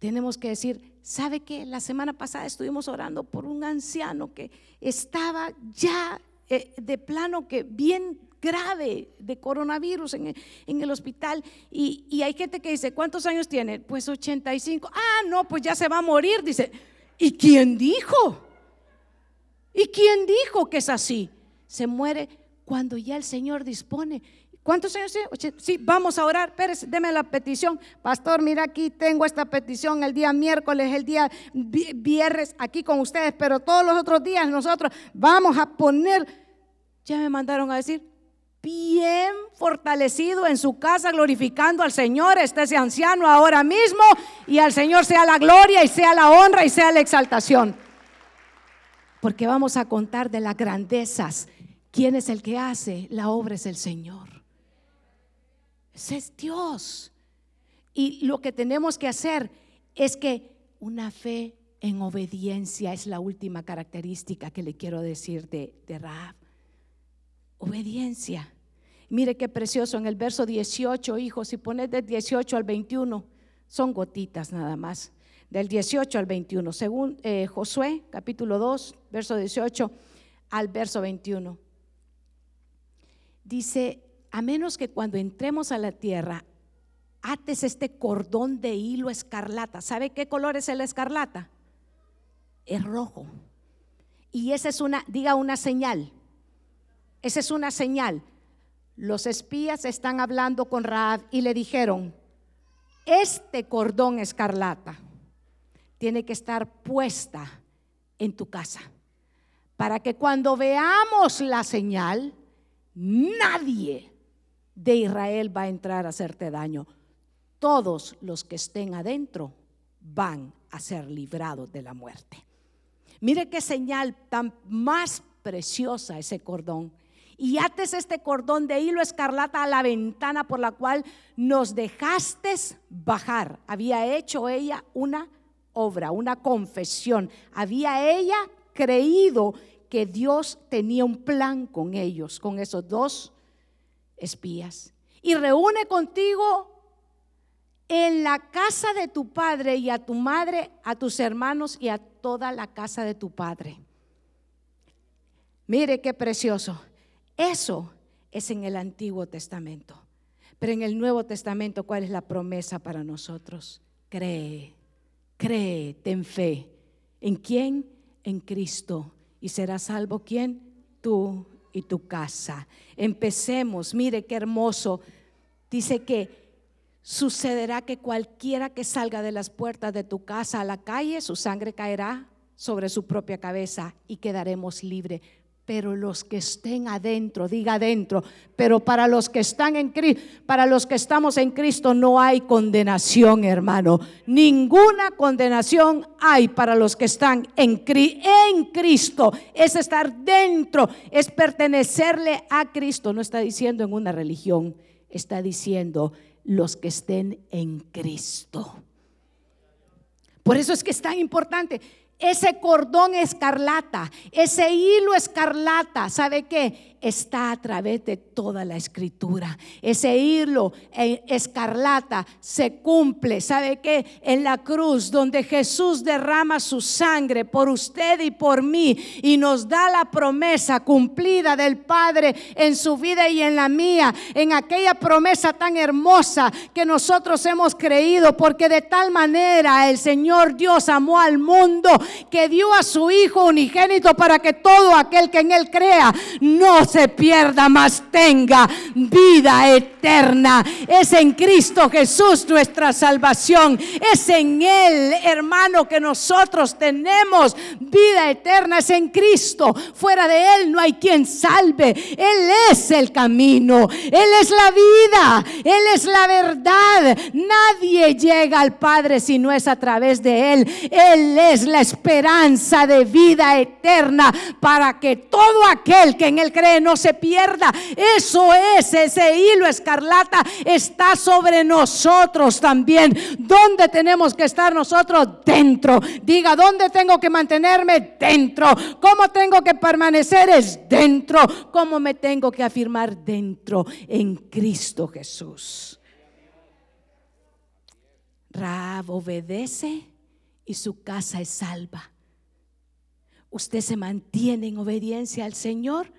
tenemos que decir, ¿sabe qué? La semana pasada estuvimos orando por un anciano que estaba ya eh, de plano que bien grave de coronavirus en el, hospital y, y, hay gente que dice, ¿cuántos años tiene? Pues 85. Ah, no, pues ya se va a morir. Dice, ¿y quién dijo? ¿Y quién dijo que es así? Se muere cuando ya el Señor dispone. ¿Cuántos años tiene? Sí, vamos a orar. Pérez, deme la petición. Pastor, mira aquí tengo esta petición el día miércoles, el día viernes, aquí con ustedes, pero todos los otros días nosotros vamos a poner, ya me mandaron a decir, bien fortalecido en su casa, glorificando al Señor. Está ese anciano ahora mismo y al Señor sea la gloria y sea la honra y sea la exaltación. Porque vamos a contar de las grandezas. ¿Quién es el que hace? La obra es el Señor. Ese es Dios. Y lo que tenemos que hacer es que una fe en obediencia es la última característica que le quiero decir de, de Rahab. Obediencia. Mire qué precioso en el verso 18, hijos, si pones del 18 al 21, son gotitas nada más. Del 18 al 21, según eh, Josué, capítulo 2, verso 18 al verso 21. Dice, a menos que cuando entremos a la tierra ates este cordón de hilo escarlata. ¿Sabe qué color es el escarlata? Es rojo. Y esa es una, diga una señal. Esa es una señal. Los espías están hablando con Raab y le dijeron, este cordón escarlata tiene que estar puesta en tu casa para que cuando veamos la señal, nadie de Israel va a entrar a hacerte daño. Todos los que estén adentro van a ser librados de la muerte. Mire qué señal tan más preciosa ese cordón. Y ates este cordón de hilo escarlata a la ventana por la cual nos dejaste bajar. Había hecho ella una obra, una confesión. Había ella creído que Dios tenía un plan con ellos, con esos dos espías y reúne contigo en la casa de tu padre y a tu madre, a tus hermanos y a toda la casa de tu padre. Mire qué precioso. Eso es en el Antiguo Testamento. Pero en el Nuevo Testamento, ¿cuál es la promesa para nosotros? Cree, cree, ten fe. ¿En quién? En Cristo. ¿Y será salvo quién? Tú y tu casa. Empecemos, mire qué hermoso. Dice que sucederá que cualquiera que salga de las puertas de tu casa a la calle, su sangre caerá sobre su propia cabeza y quedaremos libres pero los que estén adentro, diga adentro, pero para los que están en Cristo, para los que estamos en Cristo no hay condenación, hermano. Ninguna condenación hay para los que están en, en Cristo. Es estar dentro, es pertenecerle a Cristo. No está diciendo en una religión, está diciendo los que estén en Cristo. Por eso es que es tan importante ese cordón escarlata, ese hilo escarlata, ¿sabe qué? está a través de toda la escritura. Ese hilo escarlata se cumple, ¿sabe qué? En la cruz donde Jesús derrama su sangre por usted y por mí y nos da la promesa cumplida del Padre en su vida y en la mía, en aquella promesa tan hermosa que nosotros hemos creído, porque de tal manera el Señor Dios amó al mundo que dio a su Hijo unigénito para que todo aquel que en Él crea no se pierda, más tenga vida eterna. Es en Cristo Jesús nuestra salvación. Es en Él, hermano, que nosotros tenemos vida eterna. Es en Cristo. Fuera de Él no hay quien salve. Él es el camino. Él es la vida. Él es la verdad. Nadie llega al Padre si no es a través de Él. Él es la esperanza de vida eterna para que todo aquel que en Él cree no se pierda. Eso es, ese hilo escarlata está sobre nosotros también. ¿Dónde tenemos que estar nosotros? Dentro. Diga, ¿dónde tengo que mantenerme? Dentro. ¿Cómo tengo que permanecer? Es dentro. ¿Cómo me tengo que afirmar? Dentro, en Cristo Jesús. Rab obedece y su casa es salva. Usted se mantiene en obediencia al Señor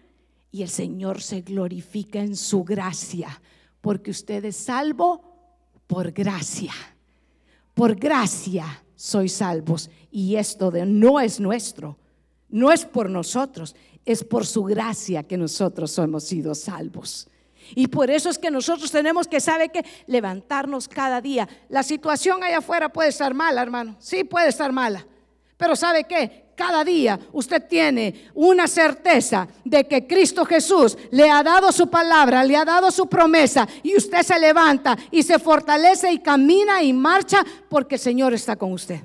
y el Señor se glorifica en su gracia, porque usted es salvo por gracia. Por gracia sois salvos y esto de, no es nuestro, no es por nosotros, es por su gracia que nosotros hemos sido salvos. Y por eso es que nosotros tenemos que saber que levantarnos cada día. La situación allá afuera puede estar mala, hermano. Sí, puede estar mala. Pero ¿sabe qué? cada día usted tiene una certeza de que Cristo Jesús le ha dado su palabra, le ha dado su promesa y usted se levanta y se fortalece y camina y marcha porque el Señor está con usted.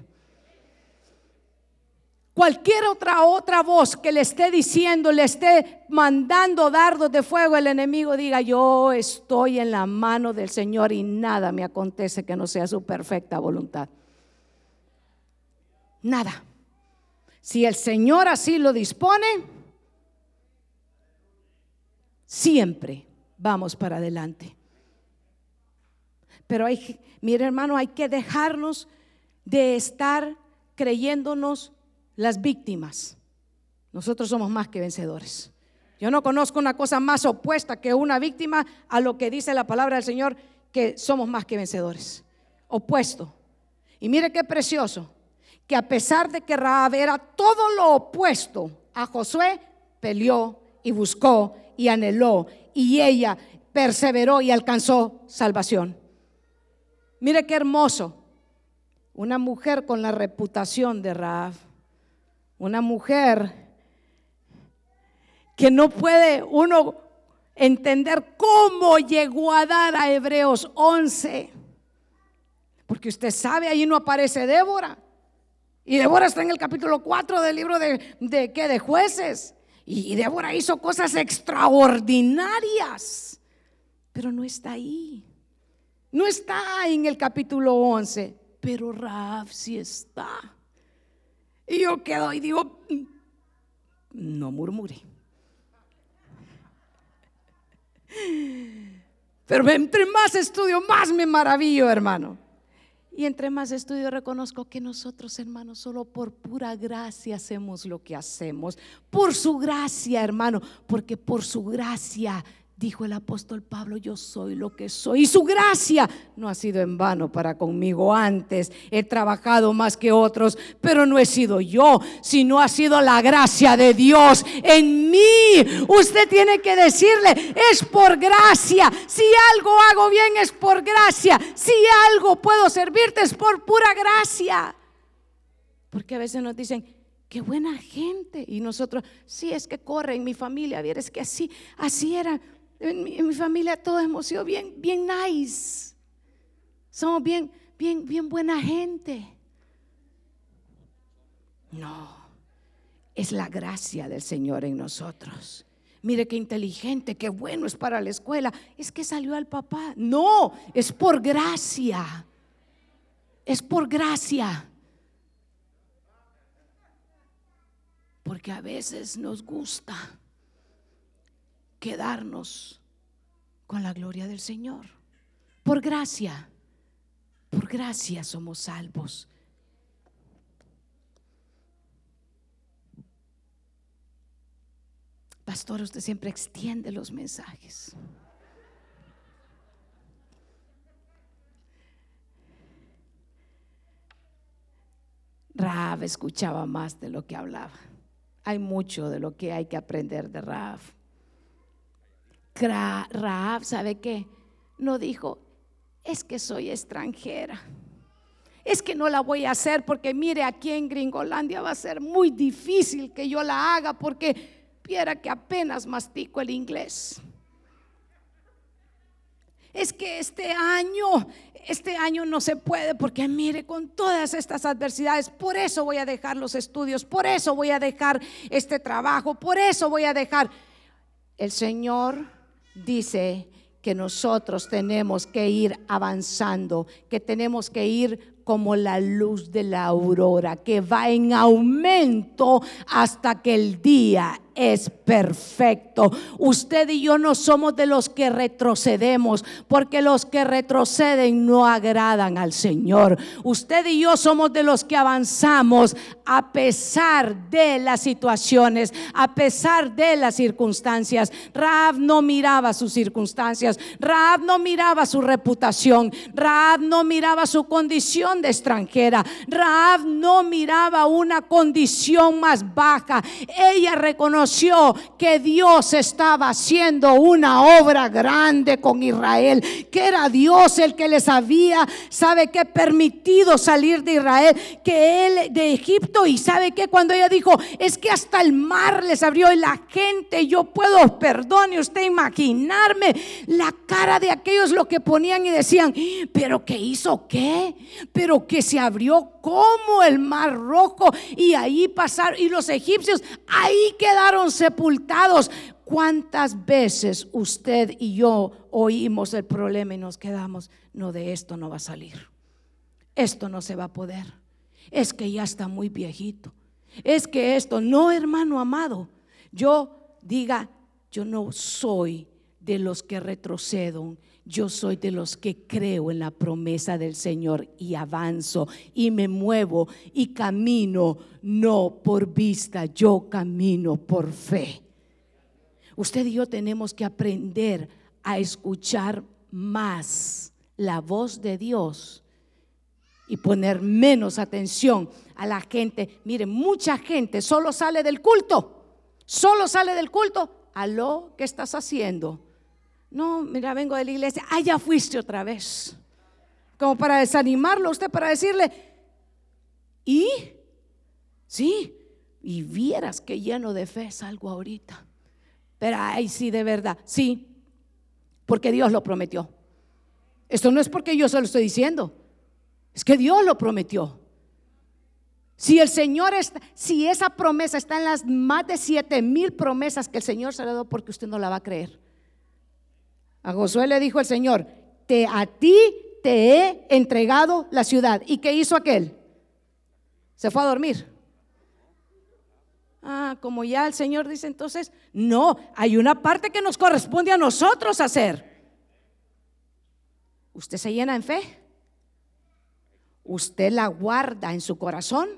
Cualquier otra otra voz que le esté diciendo, le esté mandando dardos de fuego el enemigo, diga, yo estoy en la mano del Señor y nada me acontece que no sea su perfecta voluntad. Nada. Si el Señor así lo dispone, siempre vamos para adelante. Pero hay, mire hermano, hay que dejarnos de estar creyéndonos las víctimas. Nosotros somos más que vencedores. Yo no conozco una cosa más opuesta que una víctima a lo que dice la palabra del Señor, que somos más que vencedores. Opuesto. Y mire qué precioso que a pesar de que Raab era todo lo opuesto a Josué, peleó y buscó y anheló y ella perseveró y alcanzó salvación. Mire qué hermoso. Una mujer con la reputación de Raab. Una mujer que no puede uno entender cómo llegó a dar a Hebreos 11. Porque usted sabe, ahí no aparece Débora. Y Débora está en el capítulo 4 del libro de, de, ¿qué? de jueces. Y Débora hizo cosas extraordinarias, pero no está ahí. No está en el capítulo 11, pero Raab sí está. Y yo quedo y digo, no murmure. Pero entre más estudio, más me maravillo, hermano. Y entre más estudio reconozco que nosotros, hermanos, solo por pura gracia hacemos lo que hacemos. Por su gracia, hermano, porque por su gracia Dijo el apóstol Pablo, yo soy lo que soy. Y su gracia no ha sido en vano para conmigo. Antes he trabajado más que otros, pero no he sido yo, sino ha sido la gracia de Dios en mí. Usted tiene que decirle, es por gracia. Si algo hago bien es por gracia. Si algo puedo servirte es por pura gracia. Porque a veces nos dicen, qué buena gente. Y nosotros, sí, es que corre en mi familia, es que así, así era. En mi, familia todos hemos sido bien, bien nice. Somos bien, bien, bien buena gente. No, es la gracia del Señor en nosotros. Mire qué inteligente, qué bueno es para la escuela. Es que salió al papá. No, es por gracia. Es por gracia. Porque a veces nos gusta quedarnos con la gloria del Señor. Por gracia, por gracia somos salvos. Pastor, usted siempre extiende los mensajes. Rav escuchaba más de lo que hablaba. Hay mucho de lo que hay que aprender de Rav. Raab, ¿sabe qué? No dijo, es que soy extranjera. Es que no la voy a hacer porque mire, aquí en Gringolandia va a ser muy difícil que yo la haga porque viera que apenas mastico el inglés. Es que este año, este año no se puede porque mire, con todas estas adversidades, por eso voy a dejar los estudios, por eso voy a dejar este trabajo, por eso voy a dejar. El Señor dice que nosotros tenemos que ir avanzando, que tenemos que ir como la luz de la aurora, que va en aumento hasta que el día es perfecto. Usted y yo no somos de los que retrocedemos, porque los que retroceden no agradan al Señor. Usted y yo somos de los que avanzamos a pesar de las situaciones, a pesar de las circunstancias. Raab no miraba sus circunstancias, Raab no miraba su reputación, Raab no miraba su condición de extranjera, Raab no miraba una condición más baja. Ella reconoció que Dios estaba haciendo una obra grande con Israel, que era Dios el que les había, sabe que permitido salir de Israel, que él de Egipto y sabe que cuando ella dijo, es que hasta el mar les abrió y la gente, yo puedo, perdone usted imaginarme la cara de aquellos lo que ponían y decían, pero que hizo qué, pero que se abrió como el mar rojo y ahí pasaron y los egipcios ahí quedaron sepultados. ¿Cuántas veces usted y yo oímos el problema y nos quedamos? No, de esto no va a salir. Esto no se va a poder. Es que ya está muy viejito. Es que esto, no hermano amado, yo diga, yo no soy de los que retrocedo, yo soy de los que creo en la promesa del Señor y avanzo y me muevo y camino no por vista, yo camino por fe. Usted y yo tenemos que aprender a escuchar más la voz de Dios y poner menos atención a la gente. Mire, mucha gente solo sale del culto, solo sale del culto a lo que estás haciendo no, mira, vengo de la iglesia. Ah, ya fuiste otra vez. Como para desanimarlo usted, para decirle, ¿y? Sí, y vieras que lleno de fe salgo ahorita. Pero ay, sí, de verdad, sí, porque Dios lo prometió. Esto no es porque yo se lo estoy diciendo, es que Dios lo prometió. Si el Señor está, si esa promesa está en las más de siete mil promesas que el Señor se le dio, porque usted no la va a creer. A Josué le dijo el Señor, te, a ti te he entregado la ciudad. ¿Y qué hizo aquel? Se fue a dormir. Ah, como ya el Señor dice entonces, no, hay una parte que nos corresponde a nosotros hacer. ¿Usted se llena en fe? usted la guarda en su corazón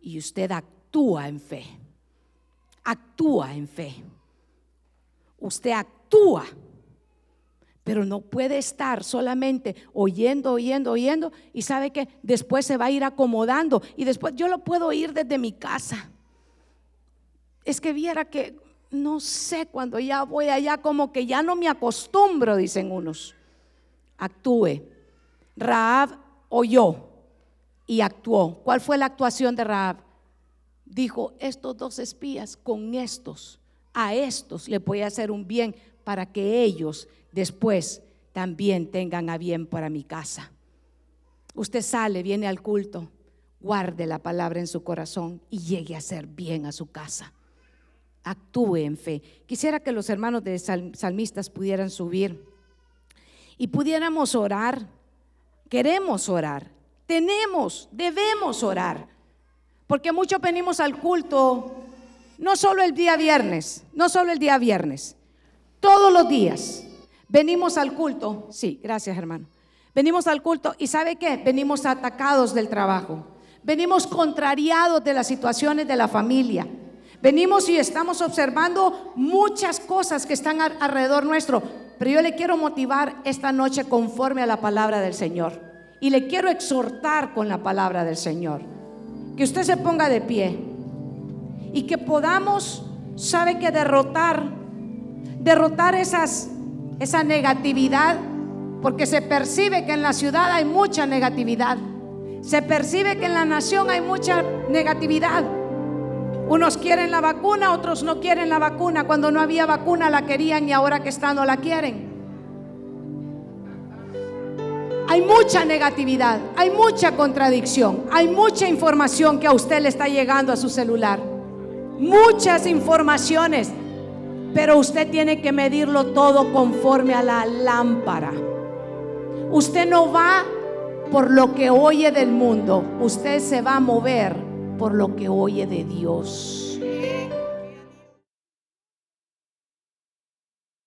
y usted actúa en fe. Actúa en fe. Usted actúa pero no puede estar solamente oyendo, oyendo, oyendo y sabe que después se va a ir acomodando y después yo lo puedo oír desde mi casa. Es que viera que no sé cuando ya voy allá como que ya no me acostumbro, dicen unos. Actúe. Raab oyó y actuó. ¿Cuál fue la actuación de Raab? Dijo, estos dos espías con estos, a estos le voy a hacer un bien para que ellos después también tengan a bien para mi casa. Usted sale, viene al culto, guarde la palabra en su corazón y llegue a hacer bien a su casa. Actúe en fe. Quisiera que los hermanos de salmistas pudieran subir y pudiéramos orar. Queremos orar. Tenemos, debemos orar. Porque muchos venimos al culto, no solo el día viernes, no solo el día viernes, todos los días. Venimos al culto, sí, gracias hermano. Venimos al culto y ¿sabe qué? Venimos atacados del trabajo. Venimos contrariados de las situaciones de la familia. Venimos y estamos observando muchas cosas que están alrededor nuestro. Pero yo le quiero motivar esta noche conforme a la palabra del Señor. Y le quiero exhortar con la palabra del Señor. Que usted se ponga de pie. Y que podamos, sabe que derrotar, derrotar esas esa negatividad, porque se percibe que en la ciudad hay mucha negatividad. Se percibe que en la nación hay mucha negatividad. Unos quieren la vacuna, otros no quieren la vacuna. Cuando no había vacuna la querían y ahora que está no la quieren. Hay mucha negatividad, hay mucha contradicción, hay mucha información que a usted le está llegando a su celular. Muchas informaciones pero usted tiene que medirlo todo conforme a la lámpara. Usted no va por lo que oye del mundo, usted se va a mover por lo que oye de Dios.